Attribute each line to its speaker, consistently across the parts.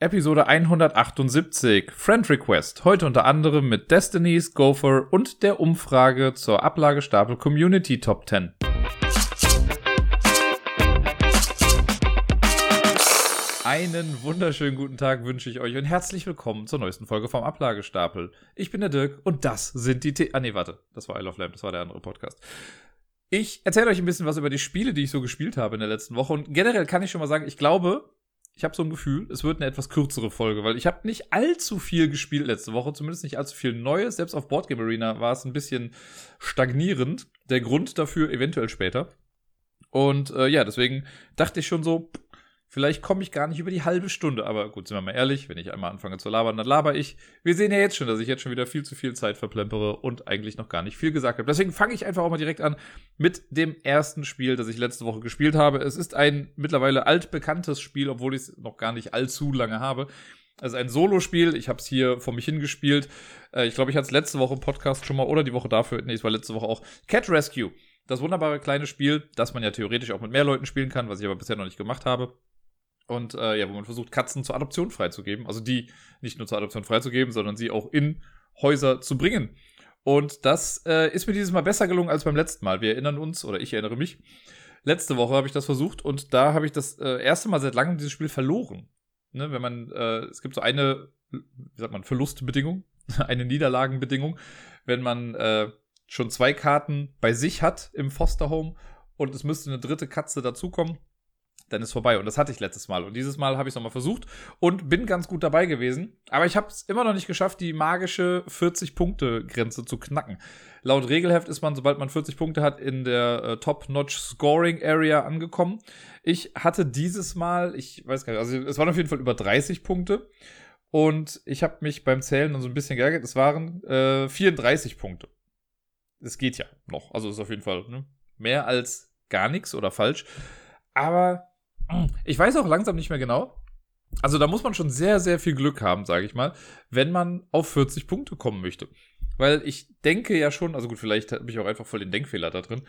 Speaker 1: Episode 178, Friend Request. Heute unter anderem mit Destinies, Gopher und der Umfrage zur Ablagestapel Community Top 10. Einen wunderschönen guten Tag wünsche ich euch und herzlich willkommen zur neuesten Folge vom Ablagestapel. Ich bin der Dirk und das sind die The Ah nee, warte, das war I Love Lamp, das war der andere Podcast. Ich erzähle euch ein bisschen was über die Spiele, die ich so gespielt habe in der letzten Woche und generell kann ich schon mal sagen, ich glaube, ich habe so ein Gefühl, es wird eine etwas kürzere Folge, weil ich habe nicht allzu viel gespielt letzte Woche, zumindest nicht allzu viel Neues. Selbst auf Boardgame Arena war es ein bisschen stagnierend. Der Grund dafür eventuell später. Und äh, ja, deswegen dachte ich schon so, Vielleicht komme ich gar nicht über die halbe Stunde, aber gut, sind wir mal ehrlich, wenn ich einmal anfange zu labern, dann laber ich. Wir sehen ja jetzt schon, dass ich jetzt schon wieder viel zu viel Zeit verplempere und eigentlich noch gar nicht viel gesagt habe. Deswegen fange ich einfach auch mal direkt an mit dem ersten Spiel, das ich letzte Woche gespielt habe. Es ist ein mittlerweile altbekanntes Spiel, obwohl ich es noch gar nicht allzu lange habe. Es ist ein Solospiel. Ich habe es hier vor mich hingespielt. Äh, ich glaube, ich hatte es letzte Woche im Podcast schon mal oder die Woche dafür. Nee, es war letzte Woche auch. Cat Rescue. Das wunderbare kleine Spiel, das man ja theoretisch auch mit mehr Leuten spielen kann, was ich aber bisher noch nicht gemacht habe. Und äh, ja, wo man versucht, Katzen zur Adoption freizugeben. Also die nicht nur zur Adoption freizugeben, sondern sie auch in Häuser zu bringen. Und das äh, ist mir dieses Mal besser gelungen als beim letzten Mal. Wir erinnern uns, oder ich erinnere mich, letzte Woche habe ich das versucht und da habe ich das äh, erste Mal seit langem dieses Spiel verloren. Ne, wenn man, äh, es gibt so eine, wie sagt man, Verlustbedingung, eine Niederlagenbedingung, wenn man äh, schon zwei Karten bei sich hat im Foster Home und es müsste eine dritte Katze dazukommen, dann ist vorbei. Und das hatte ich letztes Mal. Und dieses Mal habe ich es nochmal versucht und bin ganz gut dabei gewesen. Aber ich habe es immer noch nicht geschafft, die magische 40-Punkte-Grenze zu knacken. Laut Regelheft ist man, sobald man 40 Punkte hat, in der äh, Top-Notch-Scoring-Area angekommen. Ich hatte dieses Mal, ich weiß gar nicht, also es waren auf jeden Fall über 30 Punkte. Und ich habe mich beim Zählen dann so ein bisschen geärgert. Es waren äh, 34 Punkte. Es geht ja noch. Also ist auf jeden Fall ne? mehr als gar nichts oder falsch. Aber ich weiß auch langsam nicht mehr genau. Also da muss man schon sehr, sehr viel Glück haben, sage ich mal, wenn man auf 40 Punkte kommen möchte. Weil ich denke ja schon, also gut, vielleicht habe ich auch einfach voll den Denkfehler da drin.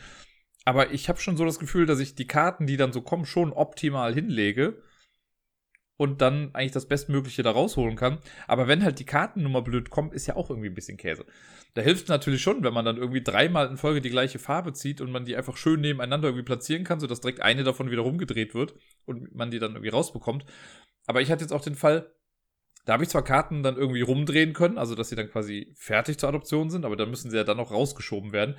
Speaker 1: Aber ich habe schon so das Gefühl, dass ich die Karten, die dann so kommen, schon optimal hinlege und dann eigentlich das Bestmögliche da rausholen kann. Aber wenn halt die Kartennummer blöd kommt, ist ja auch irgendwie ein bisschen Käse. Da hilft es natürlich schon, wenn man dann irgendwie dreimal in Folge die gleiche Farbe zieht und man die einfach schön nebeneinander irgendwie platzieren kann, sodass direkt eine davon wieder rumgedreht wird und man die dann irgendwie rausbekommt. Aber ich hatte jetzt auch den Fall, da habe ich zwar Karten dann irgendwie rumdrehen können, also dass sie dann quasi fertig zur Adoption sind, aber dann müssen sie ja dann auch rausgeschoben werden.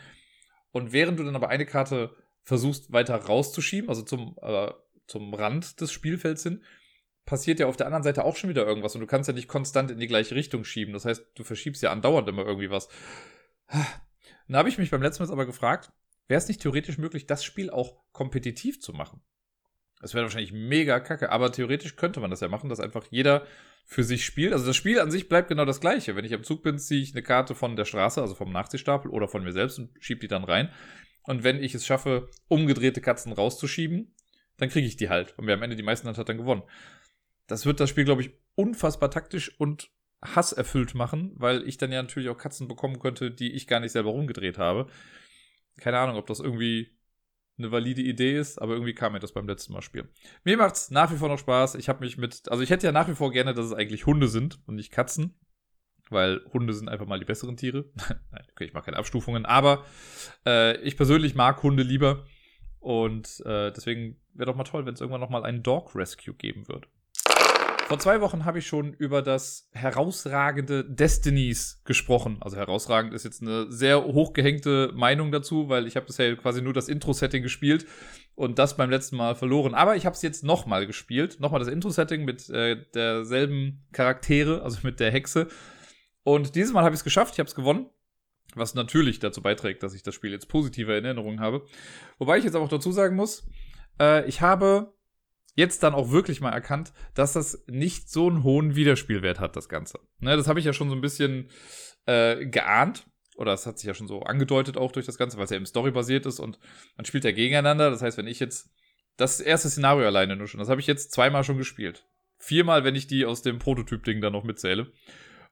Speaker 1: Und während du dann aber eine Karte versuchst weiter rauszuschieben, also zum, äh, zum Rand des Spielfelds hin, passiert ja auf der anderen Seite auch schon wieder irgendwas und du kannst ja nicht konstant in die gleiche Richtung schieben. Das heißt, du verschiebst ja andauernd immer irgendwie was. Dann habe ich mich beim letzten Mal aber gefragt, wäre es nicht theoretisch möglich, das Spiel auch kompetitiv zu machen? Das wäre wahrscheinlich mega kacke, aber theoretisch könnte man das ja machen, dass einfach jeder für sich spielt. Also das Spiel an sich bleibt genau das gleiche. Wenn ich am Zug bin, ziehe ich eine Karte von der Straße, also vom Nachziehstapel oder von mir selbst und schiebe die dann rein. Und wenn ich es schaffe, umgedrehte Katzen rauszuschieben, dann kriege ich die halt. Und wer am Ende die meisten hat, hat dann gewonnen das wird das Spiel, glaube ich, unfassbar taktisch und hasserfüllt machen, weil ich dann ja natürlich auch Katzen bekommen könnte, die ich gar nicht selber rumgedreht habe. Keine Ahnung, ob das irgendwie eine valide Idee ist, aber irgendwie kam mir das beim letzten Mal spielen. Mir macht's nach wie vor noch Spaß. Ich habe mich mit, also ich hätte ja nach wie vor gerne, dass es eigentlich Hunde sind und nicht Katzen, weil Hunde sind einfach mal die besseren Tiere. Nein, okay, ich mache keine Abstufungen, aber äh, ich persönlich mag Hunde lieber und äh, deswegen wäre doch mal toll, wenn es irgendwann noch mal einen Dog Rescue geben wird. Vor zwei Wochen habe ich schon über das herausragende Destinies gesprochen. Also herausragend ist jetzt eine sehr hochgehängte Meinung dazu, weil ich habe bisher quasi nur das Intro-Setting gespielt und das beim letzten Mal verloren. Aber ich habe es jetzt nochmal gespielt. Nochmal das Intro-Setting mit äh, derselben Charaktere, also mit der Hexe. Und dieses Mal habe ich es geschafft, ich habe es gewonnen. Was natürlich dazu beiträgt, dass ich das Spiel jetzt positiver in Erinnerung habe. Wobei ich jetzt auch dazu sagen muss, äh, ich habe jetzt dann auch wirklich mal erkannt, dass das nicht so einen hohen Wiederspielwert hat, das Ganze. Ne, das habe ich ja schon so ein bisschen äh, geahnt. Oder es hat sich ja schon so angedeutet auch durch das Ganze, weil es ja eben storybasiert ist und man spielt ja gegeneinander. Das heißt, wenn ich jetzt das erste Szenario alleine nur schon, das habe ich jetzt zweimal schon gespielt. Viermal, wenn ich die aus dem Prototyp-Ding dann noch mitzähle.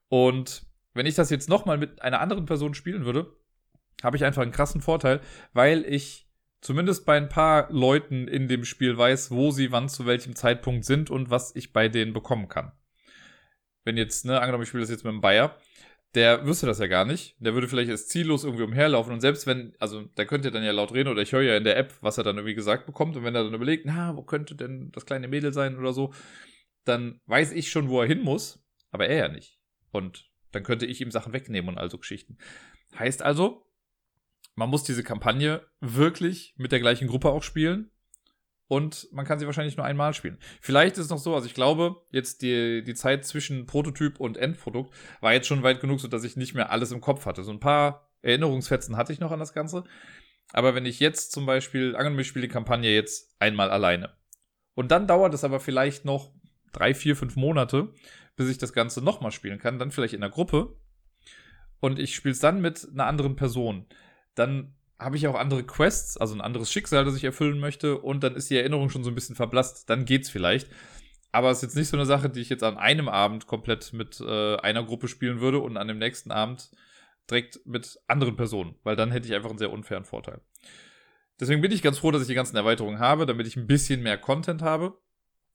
Speaker 1: Und wenn ich das jetzt nochmal mit einer anderen Person spielen würde, habe ich einfach einen krassen Vorteil, weil ich zumindest bei ein paar Leuten in dem Spiel weiß, wo sie wann zu welchem Zeitpunkt sind und was ich bei denen bekommen kann. wenn jetzt, ne, angenommen, ich spiele das jetzt mit einem Bayer, der wüsste das ja gar nicht. Der würde vielleicht erst ziellos irgendwie umherlaufen und selbst wenn, also der könnte dann ja laut reden oder ich höre ja in der App, was er dann irgendwie gesagt bekommt und wenn er dann überlegt, na, wo könnte denn das kleine Mädel sein oder so, dann weiß ich schon, wo er hin muss, aber er ja nicht. Und dann könnte ich ihm Sachen wegnehmen und also Geschichten. Heißt also, man muss diese Kampagne wirklich mit der gleichen Gruppe auch spielen und man kann sie wahrscheinlich nur einmal spielen. Vielleicht ist es noch so, also ich glaube, jetzt die, die Zeit zwischen Prototyp und Endprodukt war jetzt schon weit genug, so dass ich nicht mehr alles im Kopf hatte. So ein paar Erinnerungsfetzen hatte ich noch an das Ganze. Aber wenn ich jetzt zum Beispiel, angenommen, ich spiele die Kampagne jetzt einmal alleine. Und dann dauert es aber vielleicht noch drei, vier, fünf Monate, bis ich das Ganze nochmal spielen kann. Dann vielleicht in der Gruppe. Und ich spiele es dann mit einer anderen Person. Dann habe ich auch andere Quests, also ein anderes Schicksal, das ich erfüllen möchte, und dann ist die Erinnerung schon so ein bisschen verblasst. Dann geht's vielleicht. Aber es ist jetzt nicht so eine Sache, die ich jetzt an einem Abend komplett mit äh, einer Gruppe spielen würde und an dem nächsten Abend direkt mit anderen Personen, weil dann hätte ich einfach einen sehr unfairen Vorteil. Deswegen bin ich ganz froh, dass ich die ganzen Erweiterungen habe, damit ich ein bisschen mehr Content habe.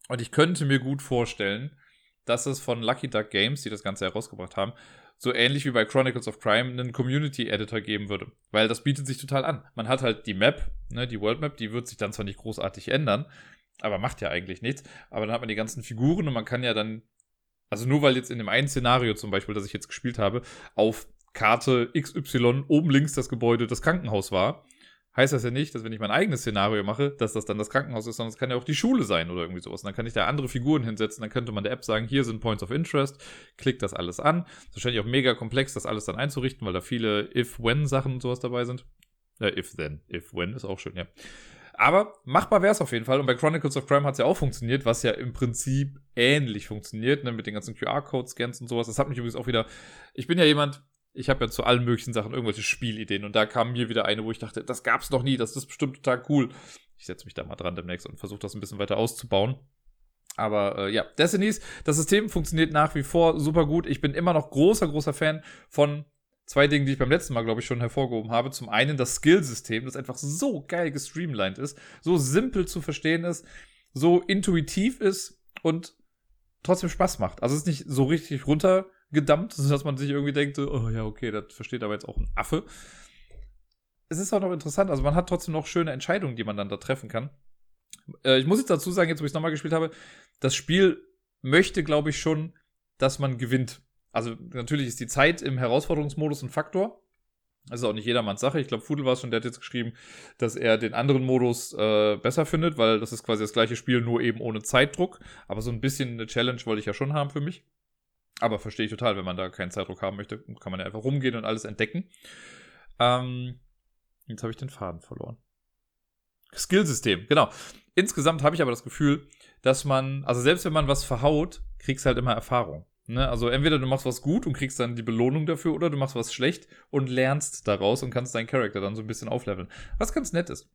Speaker 1: Und ich könnte mir gut vorstellen, dass es von Lucky Duck Games, die das Ganze herausgebracht haben, so ähnlich wie bei Chronicles of Crime einen Community Editor geben würde. Weil das bietet sich total an. Man hat halt die Map, ne, die World Map, die wird sich dann zwar nicht großartig ändern, aber macht ja eigentlich nichts. Aber dann hat man die ganzen Figuren und man kann ja dann, also nur weil jetzt in dem einen Szenario zum Beispiel, das ich jetzt gespielt habe, auf Karte XY oben links das Gebäude das Krankenhaus war, heißt das ja nicht, dass wenn ich mein eigenes Szenario mache, dass das dann das Krankenhaus ist, sondern es kann ja auch die Schule sein oder irgendwie sowas. Und dann kann ich da andere Figuren hinsetzen, dann könnte man der App sagen, hier sind Points of Interest, klickt das alles an. Das ist wahrscheinlich auch mega komplex, das alles dann einzurichten, weil da viele If-When-Sachen und sowas dabei sind. Äh, If-Then. If-When ist auch schön, ja. Aber machbar wäre es auf jeden Fall. Und bei Chronicles of Crime hat es ja auch funktioniert, was ja im Prinzip ähnlich funktioniert, ne, mit den ganzen QR-Code-Scans und sowas. Das hat mich übrigens auch wieder. Ich bin ja jemand, ich habe ja zu allen möglichen Sachen irgendwelche Spielideen und da kam mir wieder eine, wo ich dachte, das gab's noch nie, das ist bestimmt total cool. Ich setze mich da mal dran demnächst und versuche das ein bisschen weiter auszubauen. Aber äh, ja, Destinies, das System funktioniert nach wie vor super gut. Ich bin immer noch großer, großer Fan von zwei Dingen, die ich beim letzten Mal, glaube ich, schon hervorgehoben habe. Zum einen das Skillsystem, das einfach so geil gestreamlined ist, so simpel zu verstehen ist, so intuitiv ist und trotzdem Spaß macht. Also es ist nicht so richtig runter gedammt, dass man sich irgendwie denkt, oh ja, okay, das versteht aber jetzt auch ein Affe. Es ist auch noch interessant, also man hat trotzdem noch schöne Entscheidungen, die man dann da treffen kann. Äh, ich muss jetzt dazu sagen, jetzt wo ich es nochmal gespielt habe, das Spiel möchte, glaube ich, schon, dass man gewinnt. Also natürlich ist die Zeit im Herausforderungsmodus ein Faktor. Das ist auch nicht jedermanns Sache. Ich glaube, Fudel war es schon, der hat jetzt geschrieben, dass er den anderen Modus äh, besser findet, weil das ist quasi das gleiche Spiel, nur eben ohne Zeitdruck. Aber so ein bisschen eine Challenge wollte ich ja schon haben für mich. Aber verstehe ich total, wenn man da keinen Zeitdruck haben möchte, kann man ja einfach rumgehen und alles entdecken. Ähm, jetzt habe ich den Faden verloren. Skillsystem, genau. Insgesamt habe ich aber das Gefühl, dass man, also selbst wenn man was verhaut, kriegst halt immer Erfahrung. Ne? Also entweder du machst was gut und kriegst dann die Belohnung dafür, oder du machst was schlecht und lernst daraus und kannst deinen Charakter dann so ein bisschen aufleveln. Was ganz nett ist.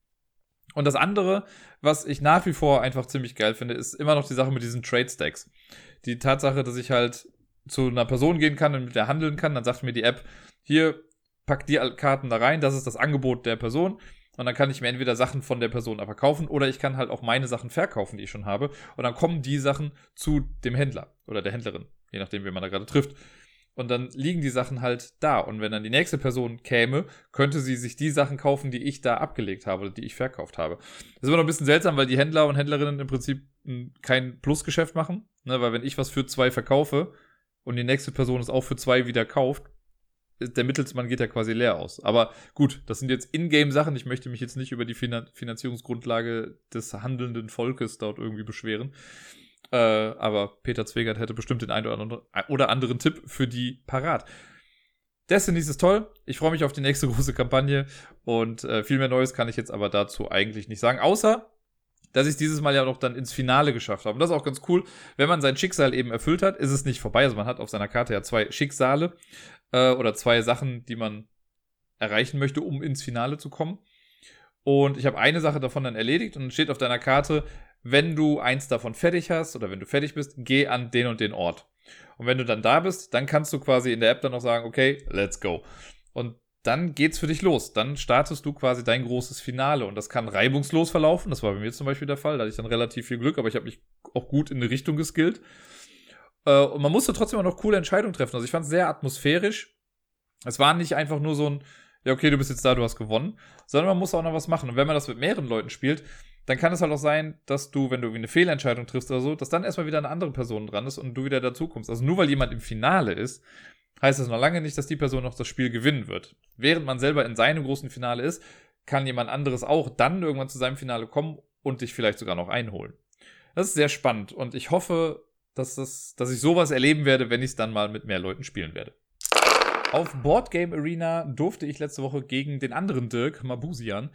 Speaker 1: Und das andere, was ich nach wie vor einfach ziemlich geil finde, ist immer noch die Sache mit diesen Trade Stacks. Die Tatsache, dass ich halt zu einer Person gehen kann und mit der handeln kann, dann sagt mir die App, hier, pack die Karten da rein, das ist das Angebot der Person. Und dann kann ich mir entweder Sachen von der Person verkaufen oder ich kann halt auch meine Sachen verkaufen, die ich schon habe. Und dann kommen die Sachen zu dem Händler oder der Händlerin, je nachdem, wie man da gerade trifft. Und dann liegen die Sachen halt da. Und wenn dann die nächste Person käme, könnte sie sich die Sachen kaufen, die ich da abgelegt habe oder die ich verkauft habe. Das ist immer noch ein bisschen seltsam, weil die Händler und Händlerinnen im Prinzip hm, kein Plusgeschäft machen. Ne? Weil wenn ich was für zwei verkaufe, und die nächste Person es auch für zwei wieder kauft, der Mittelsmann geht ja quasi leer aus. Aber gut, das sind jetzt Ingame-Sachen. Ich möchte mich jetzt nicht über die Finanzierungsgrundlage des handelnden Volkes dort irgendwie beschweren. Äh, aber Peter Zwegert hätte bestimmt den einen oder anderen Tipp für die parat. Destiny ist toll. Ich freue mich auf die nächste große Kampagne und äh, viel mehr Neues kann ich jetzt aber dazu eigentlich nicht sagen. Außer, dass ich dieses Mal ja noch dann ins Finale geschafft habe. Und das ist auch ganz cool. Wenn man sein Schicksal eben erfüllt hat, ist es nicht vorbei. Also man hat auf seiner Karte ja zwei Schicksale äh, oder zwei Sachen, die man erreichen möchte, um ins Finale zu kommen. Und ich habe eine Sache davon dann erledigt und steht auf deiner Karte, wenn du eins davon fertig hast oder wenn du fertig bist, geh an den und den Ort. Und wenn du dann da bist, dann kannst du quasi in der App dann noch sagen, okay, let's go. Und dann geht's für dich los. Dann startest du quasi dein großes Finale und das kann reibungslos verlaufen. Das war bei mir zum Beispiel der Fall. Da hatte ich dann relativ viel Glück, aber ich habe mich auch gut in eine Richtung geskillt. Äh, und man musste trotzdem auch noch coole Entscheidungen treffen. Also ich fand es sehr atmosphärisch. Es war nicht einfach nur so ein, ja, okay, du bist jetzt da, du hast gewonnen, sondern man muss auch noch was machen. Und wenn man das mit mehreren Leuten spielt, dann kann es halt auch sein, dass du, wenn du eine Fehlentscheidung triffst oder so, dass dann erstmal wieder eine andere Person dran ist und du wieder dazukommst. Also nur weil jemand im Finale ist, heißt das noch lange nicht, dass die Person noch das Spiel gewinnen wird. Während man selber in seinem großen Finale ist, kann jemand anderes auch dann irgendwann zu seinem Finale kommen und dich vielleicht sogar noch einholen. Das ist sehr spannend und ich hoffe, dass, das, dass ich sowas erleben werde, wenn ich es dann mal mit mehr Leuten spielen werde. Auf Board Game Arena durfte ich letzte Woche gegen den anderen Dirk, Mabusian,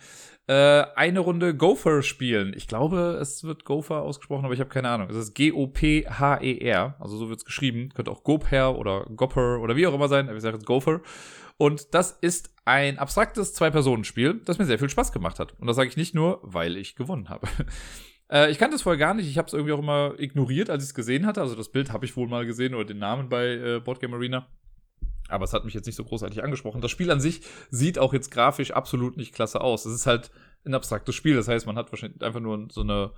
Speaker 1: äh, eine Runde Gopher spielen. Ich glaube, es wird Gopher ausgesprochen, aber ich habe keine Ahnung. Es ist G-O-P-H-E-R, also so wird es geschrieben. Könnte auch Gopher oder Gopper oder wie auch immer sein, ich sage jetzt Gopher. Und das ist ein abstraktes Zwei-Personen-Spiel, das mir sehr viel Spaß gemacht hat. Und das sage ich nicht nur, weil ich gewonnen habe. Äh, ich kannte es vorher gar nicht. Ich habe es irgendwie auch immer ignoriert, als ich es gesehen hatte. Also das Bild habe ich wohl mal gesehen oder den Namen bei äh, Boardgame Arena. Aber es hat mich jetzt nicht so großartig angesprochen. Das Spiel an sich sieht auch jetzt grafisch absolut nicht klasse aus. Es ist halt ein abstraktes Spiel. Das heißt, man hat wahrscheinlich einfach nur so eine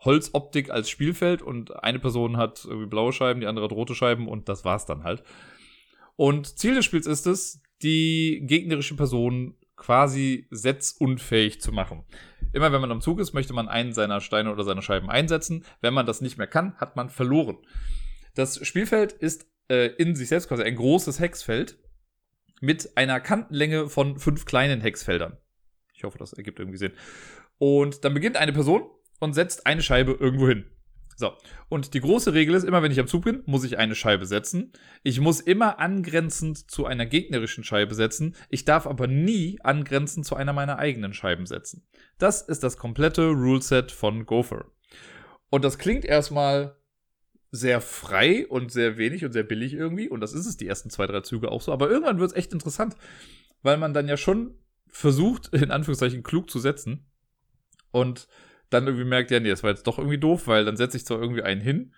Speaker 1: Holzoptik als Spielfeld und eine Person hat irgendwie blaue Scheiben, die andere hat rote Scheiben und das war's dann halt. Und Ziel des Spiels ist es, die gegnerische Person quasi setzunfähig zu machen. Immer wenn man am Zug ist, möchte man einen seiner Steine oder seiner Scheiben einsetzen. Wenn man das nicht mehr kann, hat man verloren. Das Spielfeld ist äh, in sich selbst quasi ein großes Hexfeld mit einer Kantenlänge von fünf kleinen Hexfeldern. Ich hoffe, das ergibt irgendwie Sinn. Und dann beginnt eine Person und setzt eine Scheibe irgendwo hin. So. Und die große Regel ist, immer wenn ich am Zug bin, muss ich eine Scheibe setzen. Ich muss immer angrenzend zu einer gegnerischen Scheibe setzen. Ich darf aber nie angrenzend zu einer meiner eigenen Scheiben setzen. Das ist das komplette Ruleset von Gopher. Und das klingt erstmal sehr frei und sehr wenig und sehr billig irgendwie. Und das ist es die ersten zwei, drei Züge auch so. Aber irgendwann wird es echt interessant, weil man dann ja schon versucht, in Anführungszeichen klug zu setzen. Und dann irgendwie merkt, ja, nee, das war jetzt doch irgendwie doof, weil dann setze ich zwar irgendwie einen hin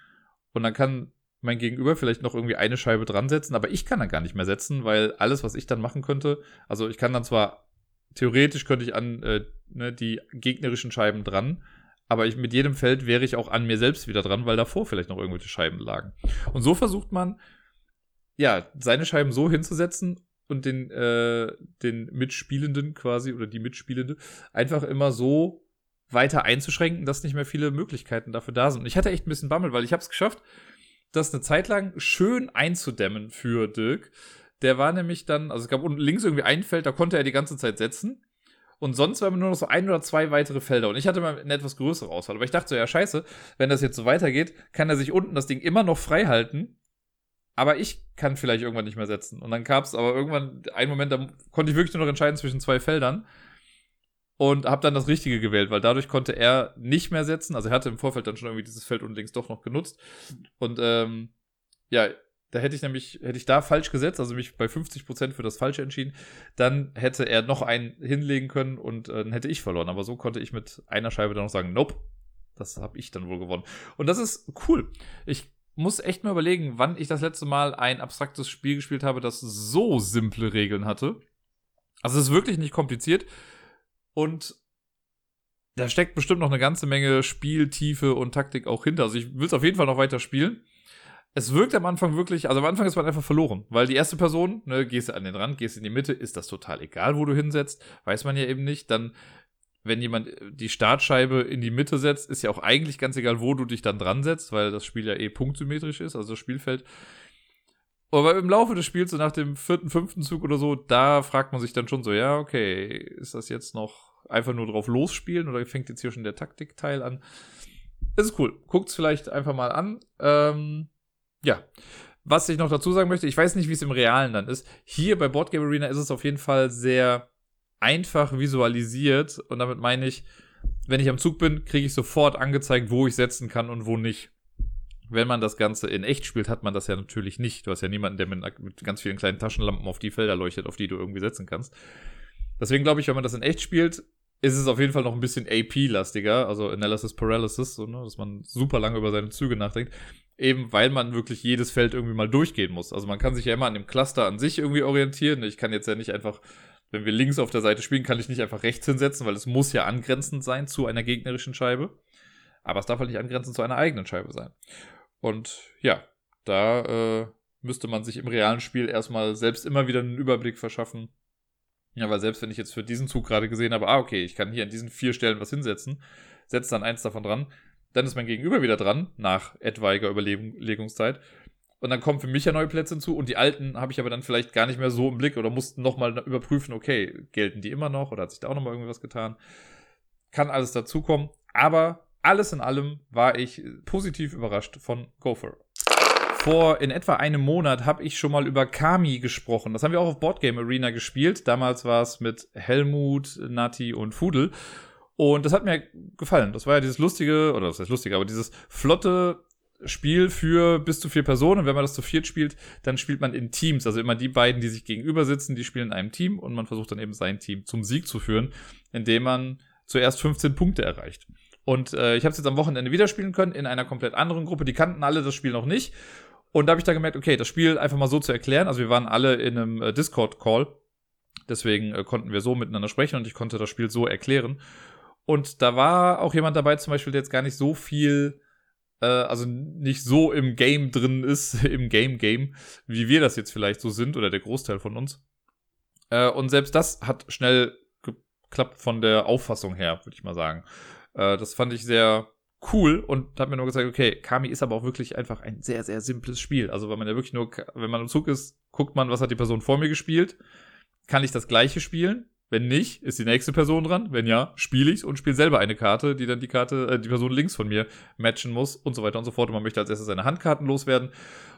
Speaker 1: und dann kann mein Gegenüber vielleicht noch irgendwie eine Scheibe dran setzen, aber ich kann dann gar nicht mehr setzen, weil alles, was ich dann machen könnte, also ich kann dann zwar, theoretisch könnte ich an äh, ne, die gegnerischen Scheiben dran, aber ich, mit jedem Feld wäre ich auch an mir selbst wieder dran, weil davor vielleicht noch irgendwelche Scheiben lagen. Und so versucht man, ja, seine Scheiben so hinzusetzen und den, äh, den Mitspielenden quasi oder die Mitspielende einfach immer so weiter einzuschränken, dass nicht mehr viele Möglichkeiten dafür da sind. Und ich hatte echt ein bisschen Bammel, weil ich habe es geschafft, das eine Zeit lang schön einzudämmen für Dirk. Der war nämlich dann, also es gab unten links irgendwie ein Feld, da konnte er die ganze Zeit setzen. Und sonst waren nur noch so ein oder zwei weitere Felder. Und ich hatte mal eine etwas größere Auswahl. Aber ich dachte so, ja, scheiße, wenn das jetzt so weitergeht, kann er sich unten das Ding immer noch frei halten. Aber ich kann vielleicht irgendwann nicht mehr setzen. Und dann gab es aber irgendwann einen Moment, da konnte ich wirklich nur noch entscheiden zwischen zwei Feldern. Und habe dann das Richtige gewählt, weil dadurch konnte er nicht mehr setzen. Also er hatte im Vorfeld dann schon irgendwie dieses Feld unten links doch noch genutzt. Und ähm, ja, da hätte ich nämlich, hätte ich da falsch gesetzt, also mich bei 50% für das Falsche entschieden, dann hätte er noch einen hinlegen können und äh, dann hätte ich verloren. Aber so konnte ich mit einer Scheibe dann noch sagen, nope, das habe ich dann wohl gewonnen. Und das ist cool. Ich muss echt mal überlegen, wann ich das letzte Mal ein abstraktes Spiel gespielt habe, das so simple Regeln hatte. Also es ist wirklich nicht kompliziert. Und da steckt bestimmt noch eine ganze Menge Spieltiefe und Taktik auch hinter. Also ich will es auf jeden Fall noch weiter spielen es wirkt am Anfang wirklich, also am Anfang ist man einfach verloren, weil die erste Person, ne, gehst du an den Rand, gehst in die Mitte, ist das total egal, wo du hinsetzt, weiß man ja eben nicht. Dann, wenn jemand die Startscheibe in die Mitte setzt, ist ja auch eigentlich ganz egal, wo du dich dann dran setzt, weil das Spiel ja eh punktsymmetrisch ist, also das Spielfeld. Aber im Laufe des Spiels, so nach dem vierten, fünften Zug oder so, da fragt man sich dann schon so, ja, okay, ist das jetzt noch einfach nur drauf losspielen oder fängt jetzt hier schon der Taktikteil an? Es ist cool. Guckt's vielleicht einfach mal an. Ähm, ja. Was ich noch dazu sagen möchte, ich weiß nicht, wie es im Realen dann ist. Hier bei Boardgame Arena ist es auf jeden Fall sehr einfach visualisiert. Und damit meine ich, wenn ich am Zug bin, kriege ich sofort angezeigt, wo ich setzen kann und wo nicht. Wenn man das Ganze in echt spielt, hat man das ja natürlich nicht. Du hast ja niemanden, der mit, mit ganz vielen kleinen Taschenlampen auf die Felder leuchtet, auf die du irgendwie setzen kannst. Deswegen glaube ich, wenn man das in echt spielt, ist es auf jeden Fall noch ein bisschen AP-lastiger, also Analysis Paralysis, so, ne, dass man super lange über seine Züge nachdenkt. Eben weil man wirklich jedes Feld irgendwie mal durchgehen muss. Also man kann sich ja immer an dem Cluster an sich irgendwie orientieren. Ich kann jetzt ja nicht einfach, wenn wir links auf der Seite spielen, kann ich nicht einfach rechts hinsetzen, weil es muss ja angrenzend sein zu einer gegnerischen Scheibe. Aber es darf halt nicht angrenzend zu einer eigenen Scheibe sein. Und ja, da äh, müsste man sich im realen Spiel erstmal selbst immer wieder einen Überblick verschaffen. Ja, weil selbst wenn ich jetzt für diesen Zug gerade gesehen habe, ah, okay, ich kann hier an diesen vier Stellen was hinsetzen, setze dann eins davon dran, dann ist mein Gegenüber wieder dran, nach etwaiger Überlegungszeit. Und dann kommen für mich ja neue Plätze hinzu und die alten habe ich aber dann vielleicht gar nicht mehr so im Blick oder mussten nochmal überprüfen, okay, gelten die immer noch oder hat sich da auch nochmal irgendwas getan? Kann alles dazukommen, aber alles in allem war ich positiv überrascht von Gopher. Vor in etwa einem Monat habe ich schon mal über Kami gesprochen. Das haben wir auch auf Boardgame Arena gespielt. Damals war es mit Helmut, Nati und Fudel. Und das hat mir gefallen. Das war ja dieses lustige, oder das heißt lustige, aber dieses flotte Spiel für bis zu vier Personen. Und wenn man das zu viert spielt, dann spielt man in Teams. Also immer die beiden, die sich gegenüber sitzen, die spielen in einem Team und man versucht dann eben sein Team zum Sieg zu führen, indem man zuerst 15 Punkte erreicht. Und äh, ich habe es jetzt am Wochenende wieder spielen können in einer komplett anderen Gruppe. Die kannten alle das Spiel noch nicht. Und da habe ich dann gemerkt, okay, das Spiel einfach mal so zu erklären. Also wir waren alle in einem äh, Discord-Call. Deswegen äh, konnten wir so miteinander sprechen und ich konnte das Spiel so erklären. Und da war auch jemand dabei, zum Beispiel, der jetzt gar nicht so viel, äh, also nicht so im Game drin ist, im Game-Game, wie wir das jetzt vielleicht so sind oder der Großteil von uns. Äh, und selbst das hat schnell geklappt von der Auffassung her, würde ich mal sagen. Äh, das fand ich sehr cool und hat mir nur gesagt, okay, Kami ist aber auch wirklich einfach ein sehr, sehr simples Spiel. Also, weil man ja wirklich nur, wenn man im Zug ist, guckt man, was hat die Person vor mir gespielt. Kann ich das gleiche spielen? Wenn nicht, ist die nächste Person dran. Wenn ja, spiele ich's und spiele selber eine Karte, die dann die Karte, äh, die Person links von mir matchen muss und so weiter und so fort. Und man möchte als erstes seine Handkarten loswerden.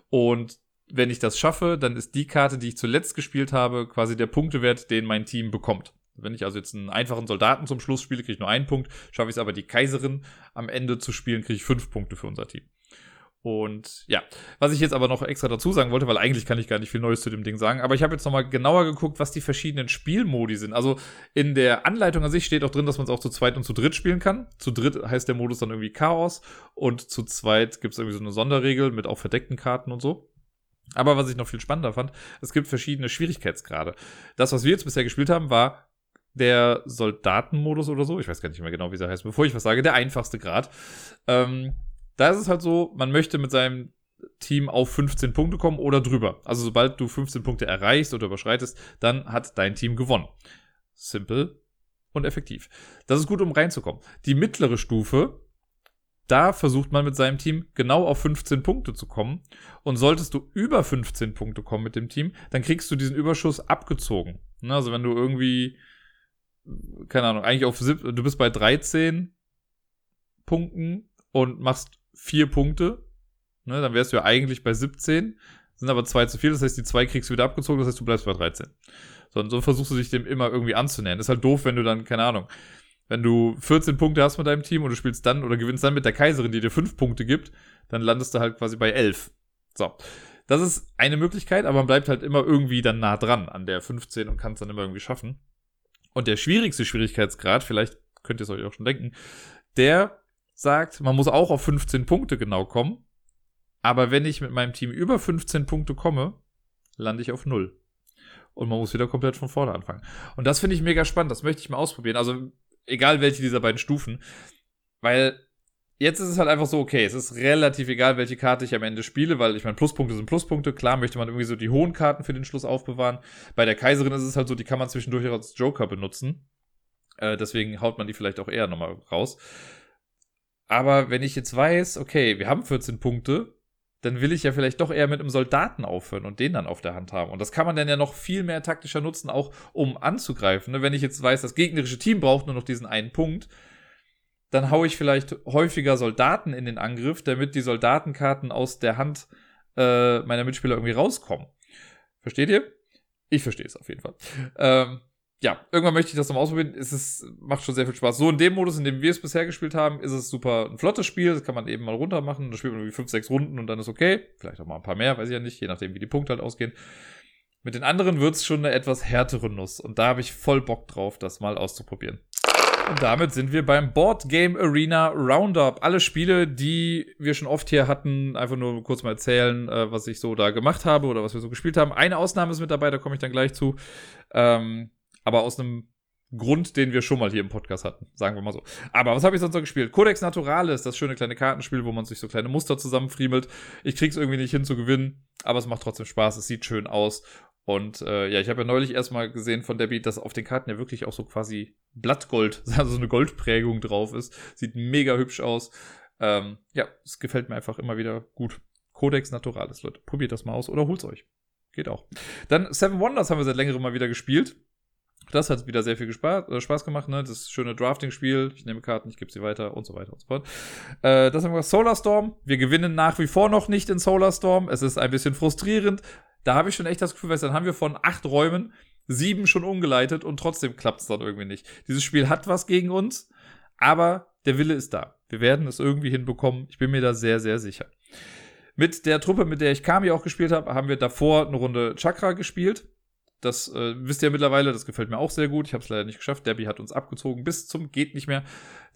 Speaker 1: Und wenn ich das schaffe, dann ist die Karte, die ich zuletzt gespielt habe, quasi der Punktewert, den mein Team bekommt. Wenn ich also jetzt einen einfachen Soldaten zum Schluss spiele, kriege ich nur einen Punkt. Schaffe ich es aber, die Kaiserin am Ende zu spielen, kriege ich fünf Punkte für unser Team. Und ja, was ich jetzt aber noch extra dazu sagen wollte, weil eigentlich kann ich gar nicht viel Neues zu dem Ding sagen, aber ich habe jetzt nochmal genauer geguckt, was die verschiedenen Spielmodi sind. Also in der Anleitung an sich steht auch drin, dass man es auch zu zweit und zu dritt spielen kann. Zu dritt heißt der Modus dann irgendwie Chaos und zu zweit gibt es irgendwie so eine Sonderregel mit auch verdeckten Karten und so. Aber was ich noch viel spannender fand, es gibt verschiedene Schwierigkeitsgrade. Das, was wir jetzt bisher gespielt haben, war der Soldatenmodus oder so. Ich weiß gar nicht mehr genau, wie er heißt. Bevor ich was sage, der einfachste Grad. Ähm, da ist es halt so, man möchte mit seinem Team auf 15 Punkte kommen oder drüber. Also sobald du 15 Punkte erreichst oder überschreitest, dann hat dein Team gewonnen. Simple und effektiv. Das ist gut, um reinzukommen. Die mittlere Stufe, da versucht man mit seinem Team genau auf 15 Punkte zu kommen. Und solltest du über 15 Punkte kommen mit dem Team, dann kriegst du diesen Überschuss abgezogen. Also wenn du irgendwie, keine Ahnung, eigentlich auf, du bist bei 13 Punkten und machst vier Punkte, ne, dann wärst du ja eigentlich bei 17, sind aber zwei zu viel, das heißt, die zwei kriegst du wieder abgezogen, das heißt, du bleibst bei 13. So, und so versuchst du dich dem immer irgendwie anzunähern. Ist halt doof, wenn du dann, keine Ahnung, wenn du 14 Punkte hast mit deinem Team und du spielst dann oder gewinnst dann mit der Kaiserin, die dir 5 Punkte gibt, dann landest du halt quasi bei 11. So. Das ist eine Möglichkeit, aber man bleibt halt immer irgendwie dann nah dran an der 15 und kann es dann immer irgendwie schaffen. Und der schwierigste Schwierigkeitsgrad, vielleicht könnt ihr es euch auch schon denken, der sagt, man muss auch auf 15 Punkte genau kommen. Aber wenn ich mit meinem Team über 15 Punkte komme, lande ich auf 0. Und man muss wieder komplett von vorne anfangen. Und das finde ich mega spannend. Das möchte ich mal ausprobieren. Also, egal welche dieser beiden Stufen. Weil jetzt ist es halt einfach so, okay, es ist relativ egal, welche Karte ich am Ende spiele, weil ich meine, Pluspunkte sind Pluspunkte. Klar möchte man irgendwie so die hohen Karten für den Schluss aufbewahren. Bei der Kaiserin ist es halt so, die kann man zwischendurch als Joker benutzen. Äh, deswegen haut man die vielleicht auch eher nochmal raus. Aber wenn ich jetzt weiß, okay, wir haben 14 Punkte, dann will ich ja vielleicht doch eher mit einem Soldaten aufhören und den dann auf der Hand haben. Und das kann man dann ja noch viel mehr taktischer nutzen, auch um anzugreifen. Ne? Wenn ich jetzt weiß, das gegnerische Team braucht nur noch diesen einen Punkt, dann haue ich vielleicht häufiger Soldaten in den Angriff, damit die Soldatenkarten aus der Hand äh, meiner Mitspieler irgendwie rauskommen. Versteht ihr? Ich verstehe es auf jeden Fall. Ähm, ja, irgendwann möchte ich das nochmal ausprobieren. Es ist, macht schon sehr viel Spaß. So in dem Modus, in dem wir es bisher gespielt haben, ist es super ein flottes Spiel. Das kann man eben mal runter machen. Da spielt man irgendwie 5, 6 Runden und dann ist okay. Vielleicht auch mal ein paar mehr, weiß ich ja nicht, je nachdem, wie die Punkte halt ausgehen. Mit den anderen wird es schon eine etwas härtere Nuss. Und da habe ich voll Bock drauf, das mal auszuprobieren. Und damit sind wir beim Board Game Arena Roundup. Alle Spiele, die wir schon oft hier hatten, einfach nur kurz mal erzählen, äh, was ich so da gemacht habe oder was wir so gespielt haben. Eine Ausnahme ist mit dabei, da komme ich dann gleich zu. Ähm, aber aus einem Grund, den wir schon mal hier im Podcast hatten, sagen wir mal so. Aber was habe ich sonst noch gespielt? Codex Naturalis, das schöne kleine Kartenspiel, wo man sich so kleine Muster zusammenfriemelt. Ich krieg's irgendwie nicht hin zu gewinnen, aber es macht trotzdem Spaß, es sieht schön aus. Und äh, ja, ich habe ja neulich erstmal gesehen von Debbie, dass auf den Karten ja wirklich auch so quasi Blattgold, also so eine Goldprägung drauf ist. Sieht mega hübsch aus. Ähm, ja, es gefällt mir einfach immer wieder gut. Codex Naturalis, Leute. Probiert das mal aus oder holt's euch. Geht auch. Dann Seven Wonders haben wir seit längerem mal wieder gespielt. Das hat wieder sehr viel Spaß, äh, Spaß gemacht, ne? Das schöne Drafting-Spiel. Ich nehme Karten, ich gebe sie weiter und so weiter und so fort. Äh, das haben wir Solar Storm. Wir gewinnen nach wie vor noch nicht in Solar Storm. Es ist ein bisschen frustrierend. Da habe ich schon echt das Gefühl, weil dann haben wir von acht Räumen sieben schon umgeleitet und trotzdem klappt es dann irgendwie nicht. Dieses Spiel hat was gegen uns, aber der Wille ist da. Wir werden es irgendwie hinbekommen. Ich bin mir da sehr, sehr sicher. Mit der Truppe, mit der ich Kami auch gespielt habe, haben wir davor eine Runde Chakra gespielt. Das äh, wisst ihr ja mittlerweile, das gefällt mir auch sehr gut. Ich habe es leider nicht geschafft. Debbie hat uns abgezogen bis zum geht nicht mehr.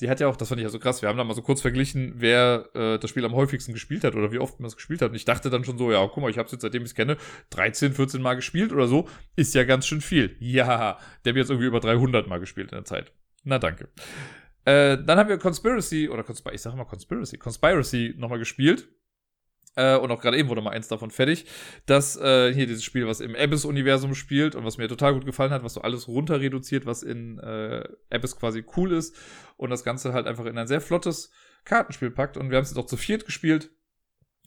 Speaker 1: Die hat ja auch, das fand ich ja so krass, wir haben da mal so kurz verglichen, wer äh, das Spiel am häufigsten gespielt hat oder wie oft man es gespielt hat. Und ich dachte dann schon so, ja, guck mal, ich habe es jetzt seitdem ich es kenne 13, 14 Mal gespielt oder so. Ist ja ganz schön viel. Ja, Debbie hat irgendwie über 300 Mal gespielt in der Zeit. Na, danke. Äh, dann haben wir Conspiracy, oder Conspiracy, ich sag immer Conspiracy, Conspiracy nochmal gespielt äh, und auch gerade eben wurde mal eins davon fertig, dass äh, hier dieses Spiel, was im Abyss-Universum spielt und was mir total gut gefallen hat, was so alles runter reduziert, was in äh, Abyss quasi cool ist und das Ganze halt einfach in ein sehr flottes Kartenspiel packt und wir haben es jetzt auch zu viert gespielt.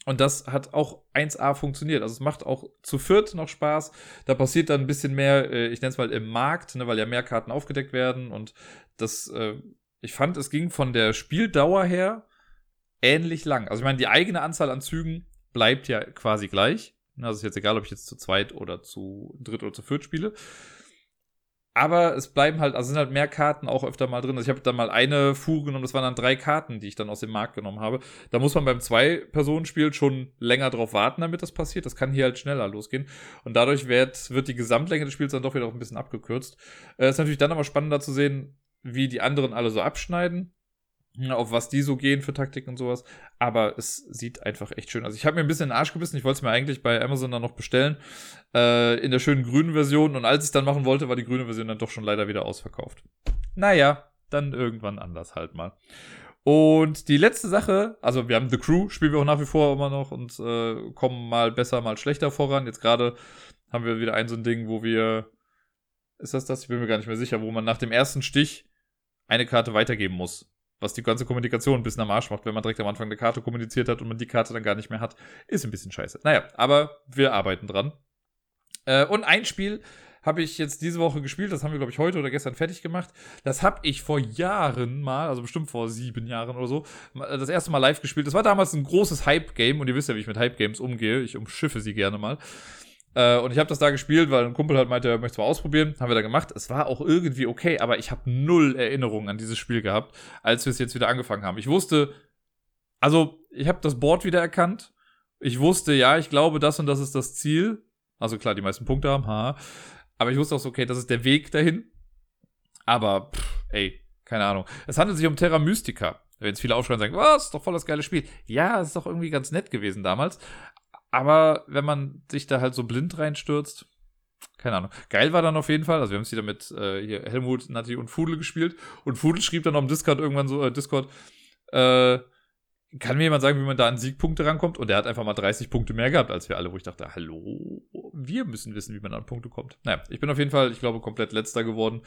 Speaker 1: Und das hat auch 1A funktioniert. Also es macht auch zu viert noch Spaß. Da passiert dann ein bisschen mehr, äh, ich nenne es mal im Markt, ne, weil ja mehr Karten aufgedeckt werden. Und das, äh, ich fand, es ging von der Spieldauer her ähnlich lang. Also ich meine, die eigene Anzahl an Zügen bleibt ja quasi gleich. Also ist jetzt egal, ob ich jetzt zu zweit oder zu dritt oder zu viert spiele. Aber es bleiben halt, also sind halt mehr Karten auch öfter mal drin. Also ich habe dann mal eine Fuhre genommen, das waren dann drei Karten, die ich dann aus dem Markt genommen habe. Da muss man beim Zwei-Personen-Spiel schon länger drauf warten, damit das passiert. Das kann hier halt schneller losgehen. Und dadurch wird, wird die Gesamtlänge des Spiels dann doch wieder auch ein bisschen abgekürzt. Äh, ist natürlich dann aber spannender zu sehen, wie die anderen alle so abschneiden auf was die so gehen für Taktik und sowas. Aber es sieht einfach echt schön aus. Ich habe mir ein bisschen den Arsch gebissen. Ich wollte es mir eigentlich bei Amazon dann noch bestellen. Äh, in der schönen grünen Version. Und als ich es dann machen wollte, war die grüne Version dann doch schon leider wieder ausverkauft. Naja, dann irgendwann anders halt mal. Und die letzte Sache, also wir haben The Crew, spielen wir auch nach wie vor immer noch und äh, kommen mal besser, mal schlechter voran. Jetzt gerade haben wir wieder ein so ein Ding, wo wir, ist das das? Ich bin mir gar nicht mehr sicher, wo man nach dem ersten Stich eine Karte weitergeben muss was die ganze Kommunikation ein bisschen am Arsch macht, wenn man direkt am Anfang eine Karte kommuniziert hat und man die Karte dann gar nicht mehr hat. Ist ein bisschen scheiße. Naja, aber wir arbeiten dran. Äh, und ein Spiel habe ich jetzt diese Woche gespielt, das haben wir, glaube ich, heute oder gestern fertig gemacht. Das habe ich vor Jahren mal, also bestimmt vor sieben Jahren oder so, das erste Mal live gespielt. Das war damals ein großes Hype-Game und ihr wisst ja, wie ich mit Hype-Games umgehe. Ich umschiffe sie gerne mal. Äh, und ich habe das da gespielt, weil ein Kumpel halt meinte, er möchte es mal ausprobieren. Haben wir da gemacht. Es war auch irgendwie okay, aber ich habe null Erinnerungen an dieses Spiel gehabt, als wir es jetzt wieder angefangen haben. Ich wusste, also ich habe das Board wieder erkannt. Ich wusste, ja, ich glaube, das und das ist das Ziel. Also klar, die meisten Punkte haben, ha. Aber ich wusste auch so, okay, das ist der Weg dahin. Aber, pff, ey, keine Ahnung. Es handelt sich um Terra Mystica. Wenn jetzt viele aufschreien und sagen, was, ist doch voll das geile Spiel. Ja, es ist doch irgendwie ganz nett gewesen damals. Aber wenn man sich da halt so blind reinstürzt, keine Ahnung. Geil war dann auf jeden Fall. Also wir haben es wieder mit äh, hier Helmut, Nati und Fudel gespielt. Und Fudel schrieb dann auf dem Discord irgendwann so, äh, Discord, äh, kann mir jemand sagen, wie man da an Siegpunkte rankommt? Und der hat einfach mal 30 Punkte mehr gehabt als wir alle, wo ich dachte, hallo, wir müssen wissen, wie man an Punkte kommt. Naja, ich bin auf jeden Fall, ich glaube, komplett letzter geworden.